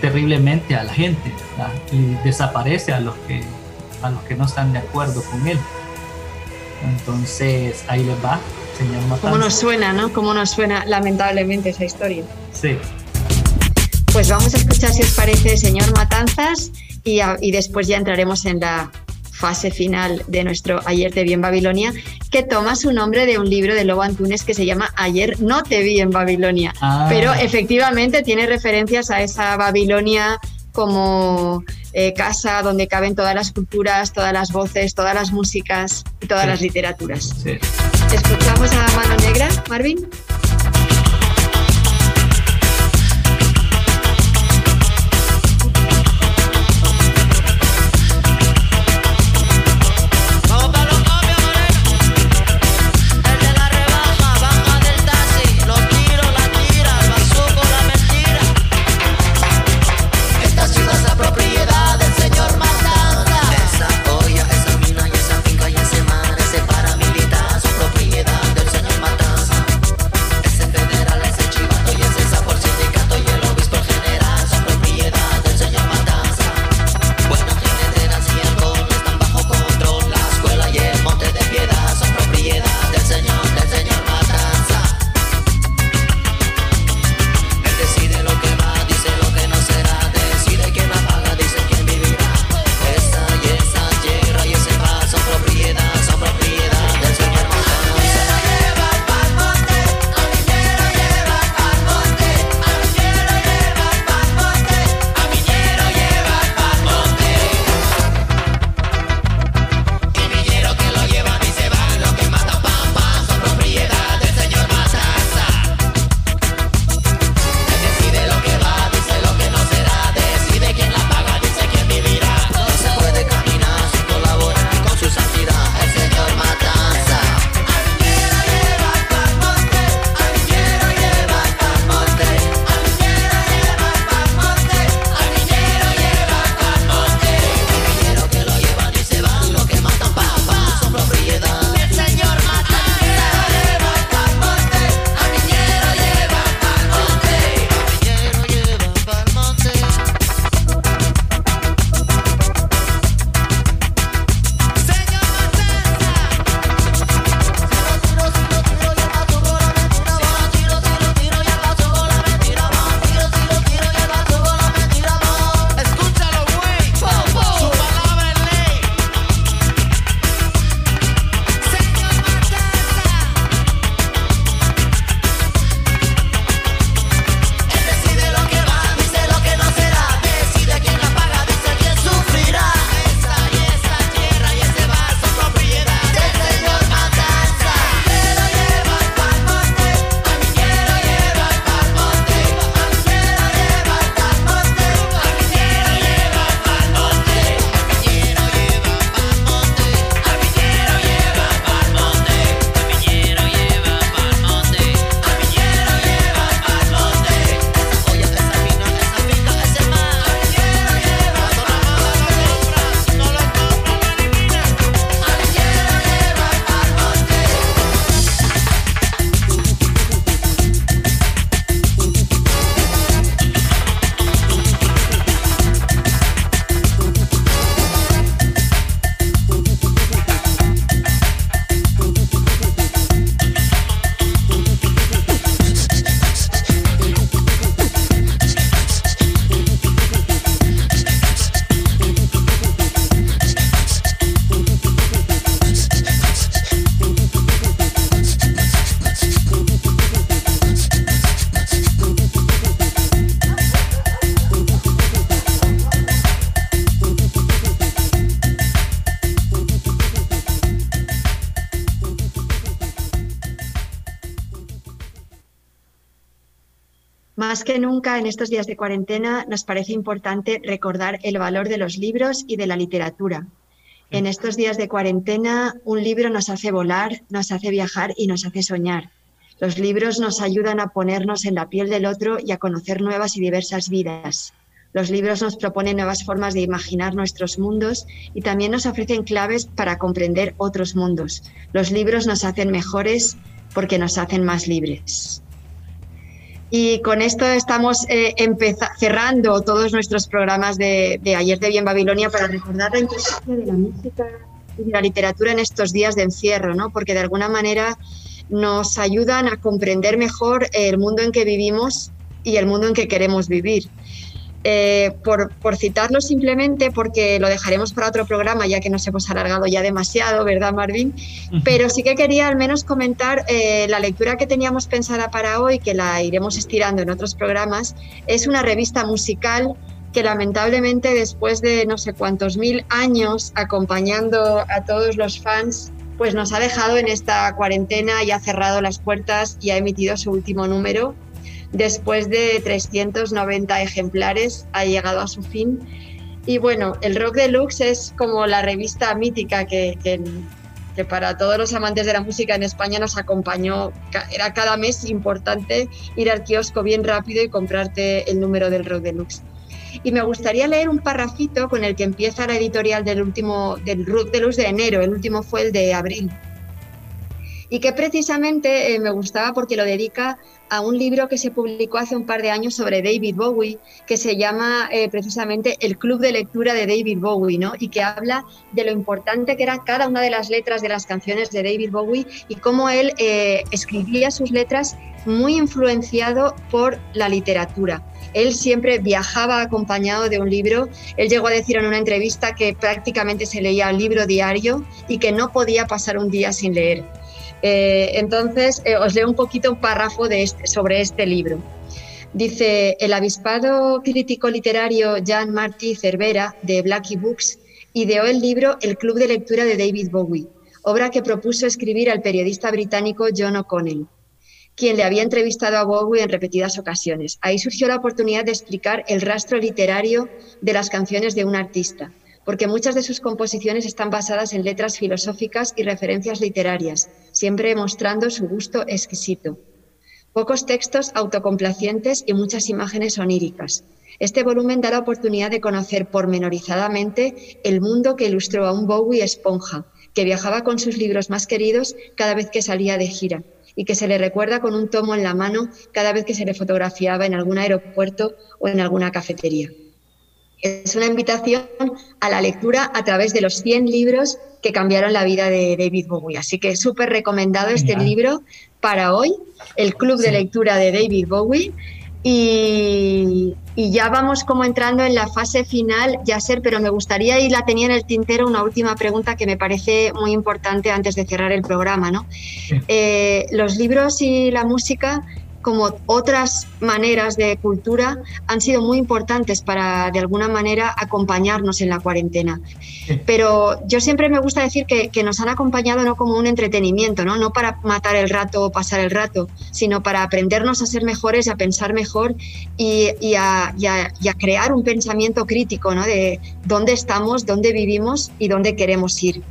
terriblemente a la gente ¿verdad? y desaparece a los que a los que no están de acuerdo con él. Entonces ahí les va, señor Matanza. ¿Cómo nos suena, no? ¿Cómo nos suena lamentablemente esa historia? Sí. Pues vamos a escuchar si os parece, señor Matanzas, y, y después ya entraremos en la fase final de nuestro Ayer te vi en Babilonia, que toma su nombre de un libro de Lobo Antunes que se llama Ayer no te vi en Babilonia. Ah. Pero efectivamente tiene referencias a esa Babilonia como eh, casa donde caben todas las culturas, todas las voces, todas las músicas y todas las literaturas. Escuchamos a Mano Negra, Marvin. Que nunca en estos días de cuarentena nos parece importante recordar el valor de los libros y de la literatura. En estos días de cuarentena un libro nos hace volar, nos hace viajar y nos hace soñar. Los libros nos ayudan a ponernos en la piel del otro y a conocer nuevas y diversas vidas. Los libros nos proponen nuevas formas de imaginar nuestros mundos y también nos ofrecen claves para comprender otros mundos. Los libros nos hacen mejores porque nos hacen más libres. Y con esto estamos eh, cerrando todos nuestros programas de, Ayer de Bien Babilonia para recordar la importancia de la música y de la literatura en estos días de encierro, ¿no? porque de alguna manera nos ayudan a comprender mejor el mundo en que vivimos y el mundo en que queremos vivir. Eh, por, citarlo simplemente, porque lo dejaremos para otro programa, ya que nos hemos alargado ya demasiado, ¿verdad, Marvin? Pero sí que quería al menos comentar eh, la lectura que teníamos pensada para hoy, que la iremos estirando en otros programas, es una revista musical que lamentablemente después de no sé cuántos mil años acompañando a todos los fans, pues nos ha dejado en esta cuarentena y ha cerrado las puertas y ha emitido su último número. Después de 390 ejemplares ha llegado a su fin. Y bueno, el Rock Deluxe es como la revista mítica que, que, para todos los amantes de la música en España nos acompañó. Era cada mes importante ir al kiosco bien rápido y comprarte el número del Rock Deluxe. Y me gustaría leer un parrafito con el que empieza la editorial del último del Rook de Luz de enero, el último fue el de abril. Y que precisamente eh, me gustaba porque lo dedica a un libro que se publicó hace un par de años sobre David Bowie, que se llama eh, precisamente El Club de Lectura de David Bowie, ¿no? Y que habla de lo importante que eran cada una de las letras de las canciones de David Bowie y cómo él eh, escribía sus letras muy influenciado por la literatura. Él siempre viajaba acompañado de un libro. Él llegó a decir en una entrevista que prácticamente se leía el libro diario y que no podía pasar un día sin leer. Eh, entonces, eh, os leo un poquito un párrafo de este, sobre este libro. Dice, el avispado crítico literario Jean Martí Cervera, de Blackie Books, ideó el libro El Club de Lectura de David Bowie, obra que propuso escribir al periodista británico John O'Connell quien le había entrevistado a Bowie en repetidas ocasiones. Ahí surgió la oportunidad de explicar el rastro literario de las canciones de un artista, porque muchas de sus composiciones están basadas en letras filosóficas y referencias literarias, siempre mostrando su gusto exquisito. Pocos textos autocomplacientes y muchas imágenes oníricas. Este volumen da la oportunidad de conocer pormenorizadamente el mundo que ilustró a un Bowie esponja, que viajaba con sus libros más queridos cada vez que salía de gira y que se le recuerda con un tomo en la mano cada vez que se le fotografiaba en algún aeropuerto o en alguna cafetería. Es una invitación a la lectura a través de los 100 libros que cambiaron la vida de David Bowie. Así que súper recomendado este libro para hoy, el Club de Lectura de David Bowie. Y, ya vamos como entrando en la fase final, ya ser, pero me gustaría, y la tenía en el tintero, una última pregunta que me parece muy importante antes de cerrar el programa. ¿no? Eh, los libros y la música como otras maneras de cultura han sido muy importantes para, de alguna manera, acompañarnos en la cuarentena. Pero yo siempre me gusta decir que, nos han acompañado no como un entretenimiento, ¿no? no para matar el rato o pasar el rato, sino para aprendernos a ser mejores, a pensar mejor y, a, y a, crear un pensamiento crítico ¿no? de dónde estamos, dónde vivimos y dónde queremos ir.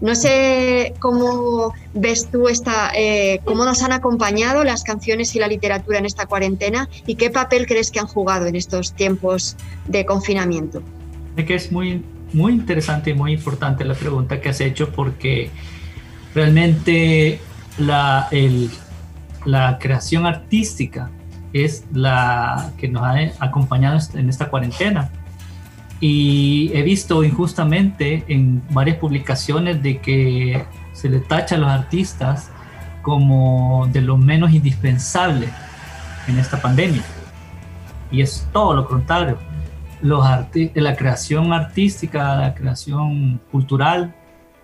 No sé cómo ves tú esta, eh, cómo nos han acompañado las canciones y la literatura en esta cuarentena y qué papel crees que han jugado en estos tiempos de confinamiento. que es muy, muy interesante y muy importante la pregunta que has hecho porque realmente la, la creación artística es la que nos ha acompañado en esta cuarentena y he visto injustamente en varias publicaciones de que se le tacha a los artistas como de lo menos indispensable en esta pandemia. Y es todo lo contrario. Los la creación artística, la creación cultural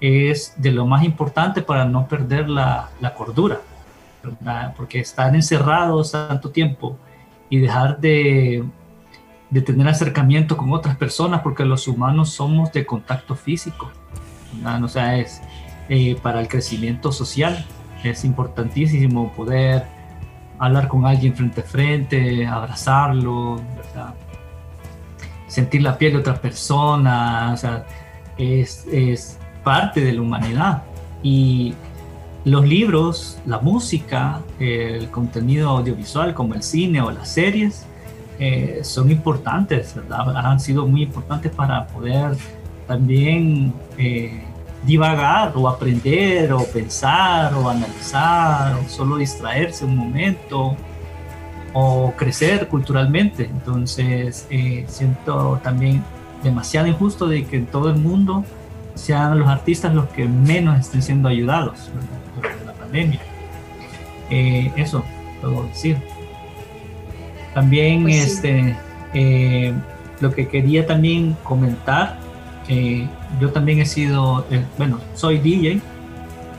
es de lo más importante para no perder la, la cordura. Porque estar encerrados tanto tiempo y dejar de de tener acercamiento con otras personas, porque los humanos somos de contacto físico. O sea, es eh, para el crecimiento social, es importantísimo poder hablar con alguien frente a frente, abrazarlo, sentir la piel de otra persona, o sea, es, es parte de la humanidad. Y los libros, la música, el contenido audiovisual como el cine o las series, eh, son importantes, ¿verdad? Han sido muy importantes para poder también eh, divagar o aprender o pensar o analizar o solo distraerse un momento o crecer culturalmente. Entonces eh, siento también demasiado injusto de que en todo el mundo sean los artistas los que menos estén siendo ayudados durante la pandemia. eso puedo decir. También pues este, eh, lo que quería también comentar, eh, yo también he sido, eh, bueno, soy DJ,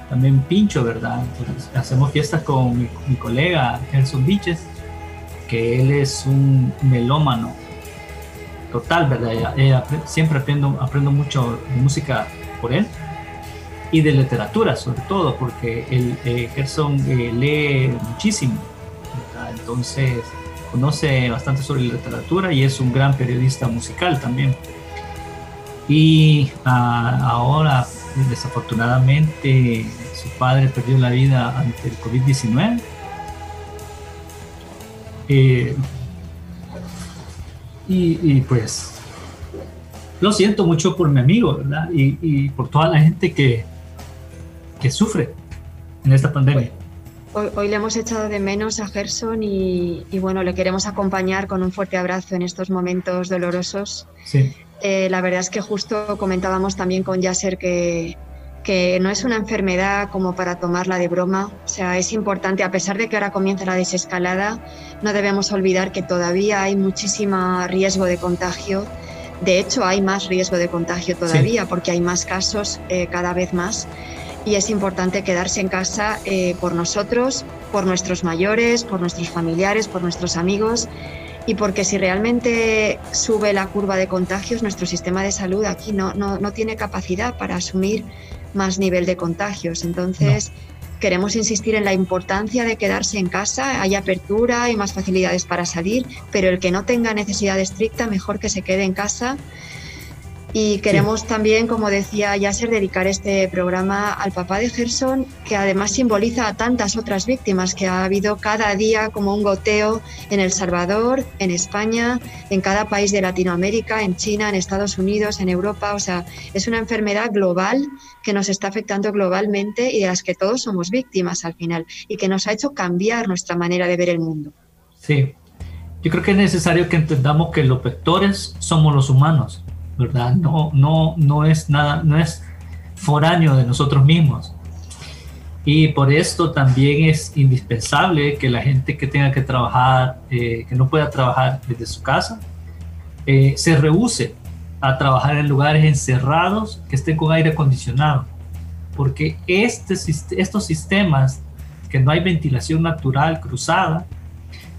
también pincho, ¿verdad? hacemos fiestas con mi, colega Gerson Biches, que él es un melómano total, ¿verdad? siempre aprendo, aprendo mucho de música por él y de literatura sobre todo, porque el, eh, Gerson eh, lee muchísimo, entonces conoce bastante sobre literatura y es un gran periodista musical también. Y ah, ahora, desafortunadamente, su padre perdió la vida ante el COVID-19. Eh, y, pues lo siento mucho por mi amigo, ¿verdad? Y, por toda la gente que, que sufre en esta pandemia. Hoy, le hemos echado de menos a Gerson y, bueno, le queremos acompañar con un fuerte abrazo en estos momentos dolorosos. Sí. Eh, la verdad es que justo comentábamos también con Yasser que, que no es una enfermedad como para tomarla de broma. O sea, es importante, a pesar de que ahora comienza la desescalada, no debemos olvidar que todavía hay muchísimo riesgo de contagio. De hecho, hay más riesgo de contagio todavía porque hay más casos eh, cada vez más y es importante quedarse en casa eh, por nosotros, por nuestros mayores, por nuestros familiares, por nuestros amigos. Y porque si realmente sube la curva de contagios, nuestro sistema de salud aquí no, no, no tiene capacidad para asumir más nivel de contagios. Entonces, queremos insistir en la importancia de quedarse en casa, hay apertura, y más facilidades para salir, pero el que no tenga necesidad estricta, mejor que se quede en casa y queremos también, como decía Yasser, dedicar este programa al papá de Gerson, que además simboliza a tantas otras víctimas que ha habido cada día como un goteo en El Salvador, en España, en cada país de Latinoamérica, en China, en Estados Unidos, en Europa. O sea, es una enfermedad global que nos está afectando globalmente y de las que todos somos víctimas al final y que nos ha hecho cambiar nuestra manera de ver el mundo. Sí, yo creo que es necesario que entendamos que los vectores somos los humanos ¿verdad? No, no, no es nada, no es foráneo de nosotros mismos. Y por esto también es indispensable que la gente que tenga que trabajar, eh, que no pueda trabajar desde su casa, eh, se rehúse a trabajar en lugares encerrados que estén con aire acondicionado. Porque este, estos sistemas, que no hay ventilación natural cruzada,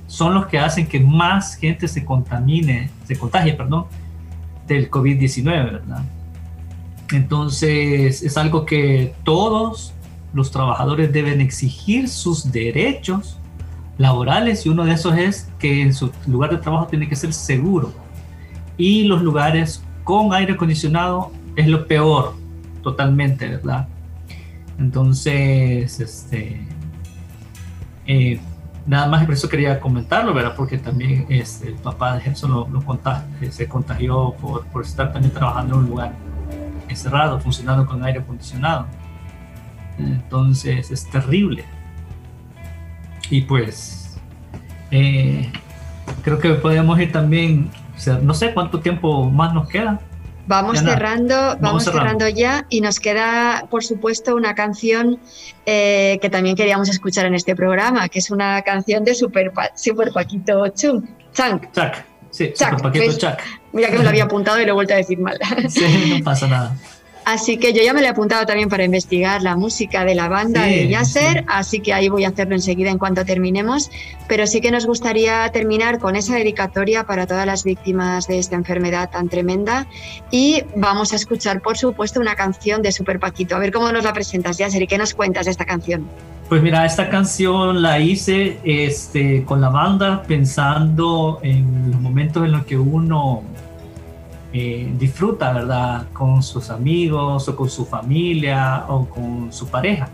son los que hacen que más gente se contamine, se contagie, perdón, del COVID-19, ¿verdad? Entonces es algo que todos los trabajadores deben exigir sus derechos laborales y uno de esos es que en su lugar de trabajo tiene que ser seguro. Y los lugares con aire acondicionado es lo peor, totalmente, ¿verdad? Entonces, este, eh, Nada más por eso quería comentarlo, ¿verdad? Porque también este, el papá de Gerson lo, eh, se contagió por, por, estar también trabajando en un lugar encerrado, funcionando con aire acondicionado. Entonces es terrible. Y pues eh, creo que podemos ir también, no sé cuánto tiempo más nos queda. Vamos cerrando, vamos, cerrando. ya y nos queda, por supuesto, una canción eh, que también queríamos escuchar en este programa, que es una canción de Super, Super Paquito Chung, Chunk. Chuck, sí, Super Paquito Chuck. Mira que me lo había apuntado y lo he vuelto a decir mal. Sí, no pasa nada. Así que yo ya me lo he apuntado también para investigar la música de la banda de Yasser, así que ahí voy a hacerlo enseguida en cuanto terminemos. Pero sí que nos gustaría terminar con esa dedicatoria para todas las víctimas de esta enfermedad tan tremenda. Y vamos a escuchar, por supuesto, una canción de Super Paquito. A ver cómo nos la presentas, Yasser, y qué nos cuentas de esta canción. Pues mira, esta canción la hice este, con la banda pensando en los momentos en los que uno eh, disfruta, ¿verdad? Con sus amigos o con su familia o con su pareja.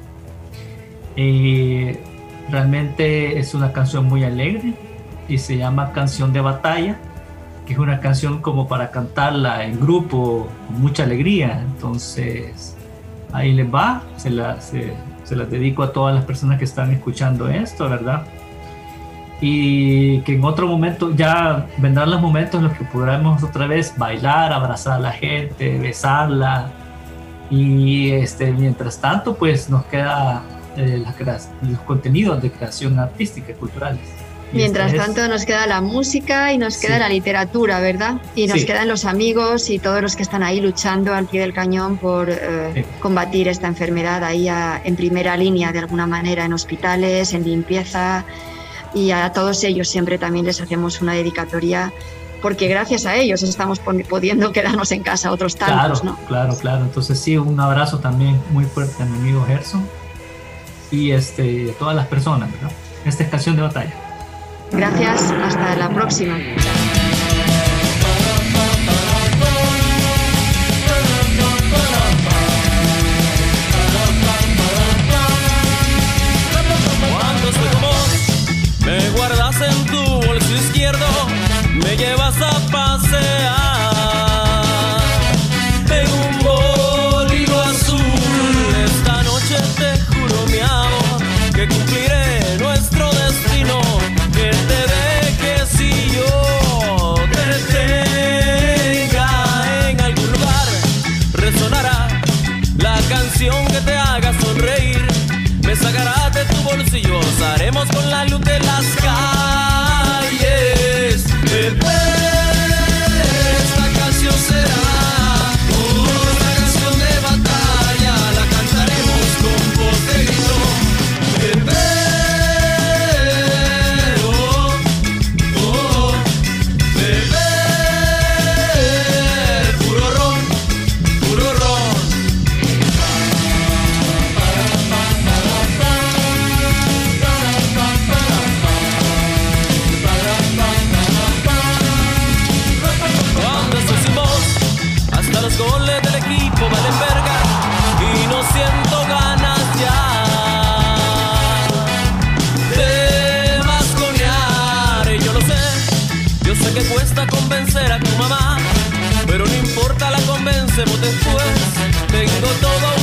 Eh, realmente es una canción muy alegre y se llama Canción de Batalla, que es una canción como para cantarla en grupo con mucha alegría. Entonces, ahí les va, se las se dedico a todas las personas que están escuchando esto, ¿verdad? Y que en otro momento ya vendrán los momentos en los que podremos otra vez bailar, abrazar a la gente, besarla y este, mientras tanto pues nos queda eh, los contenidos de creación artística y culturales. Mientras tanto nos queda la música y nos queda la literatura, ¿verdad? Y nos quedan los amigos y todos los que están ahí luchando al pie del cañón por eh, combatir esta enfermedad ahí en primera línea de alguna manera en hospitales, en limpieza, y a todos ellos siempre también les hacemos una dedicatoria porque gracias a ellos estamos pudiendo quedarnos en casa otros tantos, claro, ¿no? Claro, claro. Entonces sí, un abrazo también muy fuerte a mi amigo Gerson y este, a todas las personas, ¿verdad? Esta estación de batalla. Gracias, hasta la próxima. Llevas a pasear en un bolilo azul. Esta noche te juro, mi amor, que cumpliré nuestro destino. Que te deje si yo te tenga en algún lugar. Resonará la canción que te haga sonreír. Me sacará de tu bolsillo, haremos con la luz de las calles. Bebé, esta que cuesta convencer a tu mamá, pero no importa, la convencemos después. Tengo todo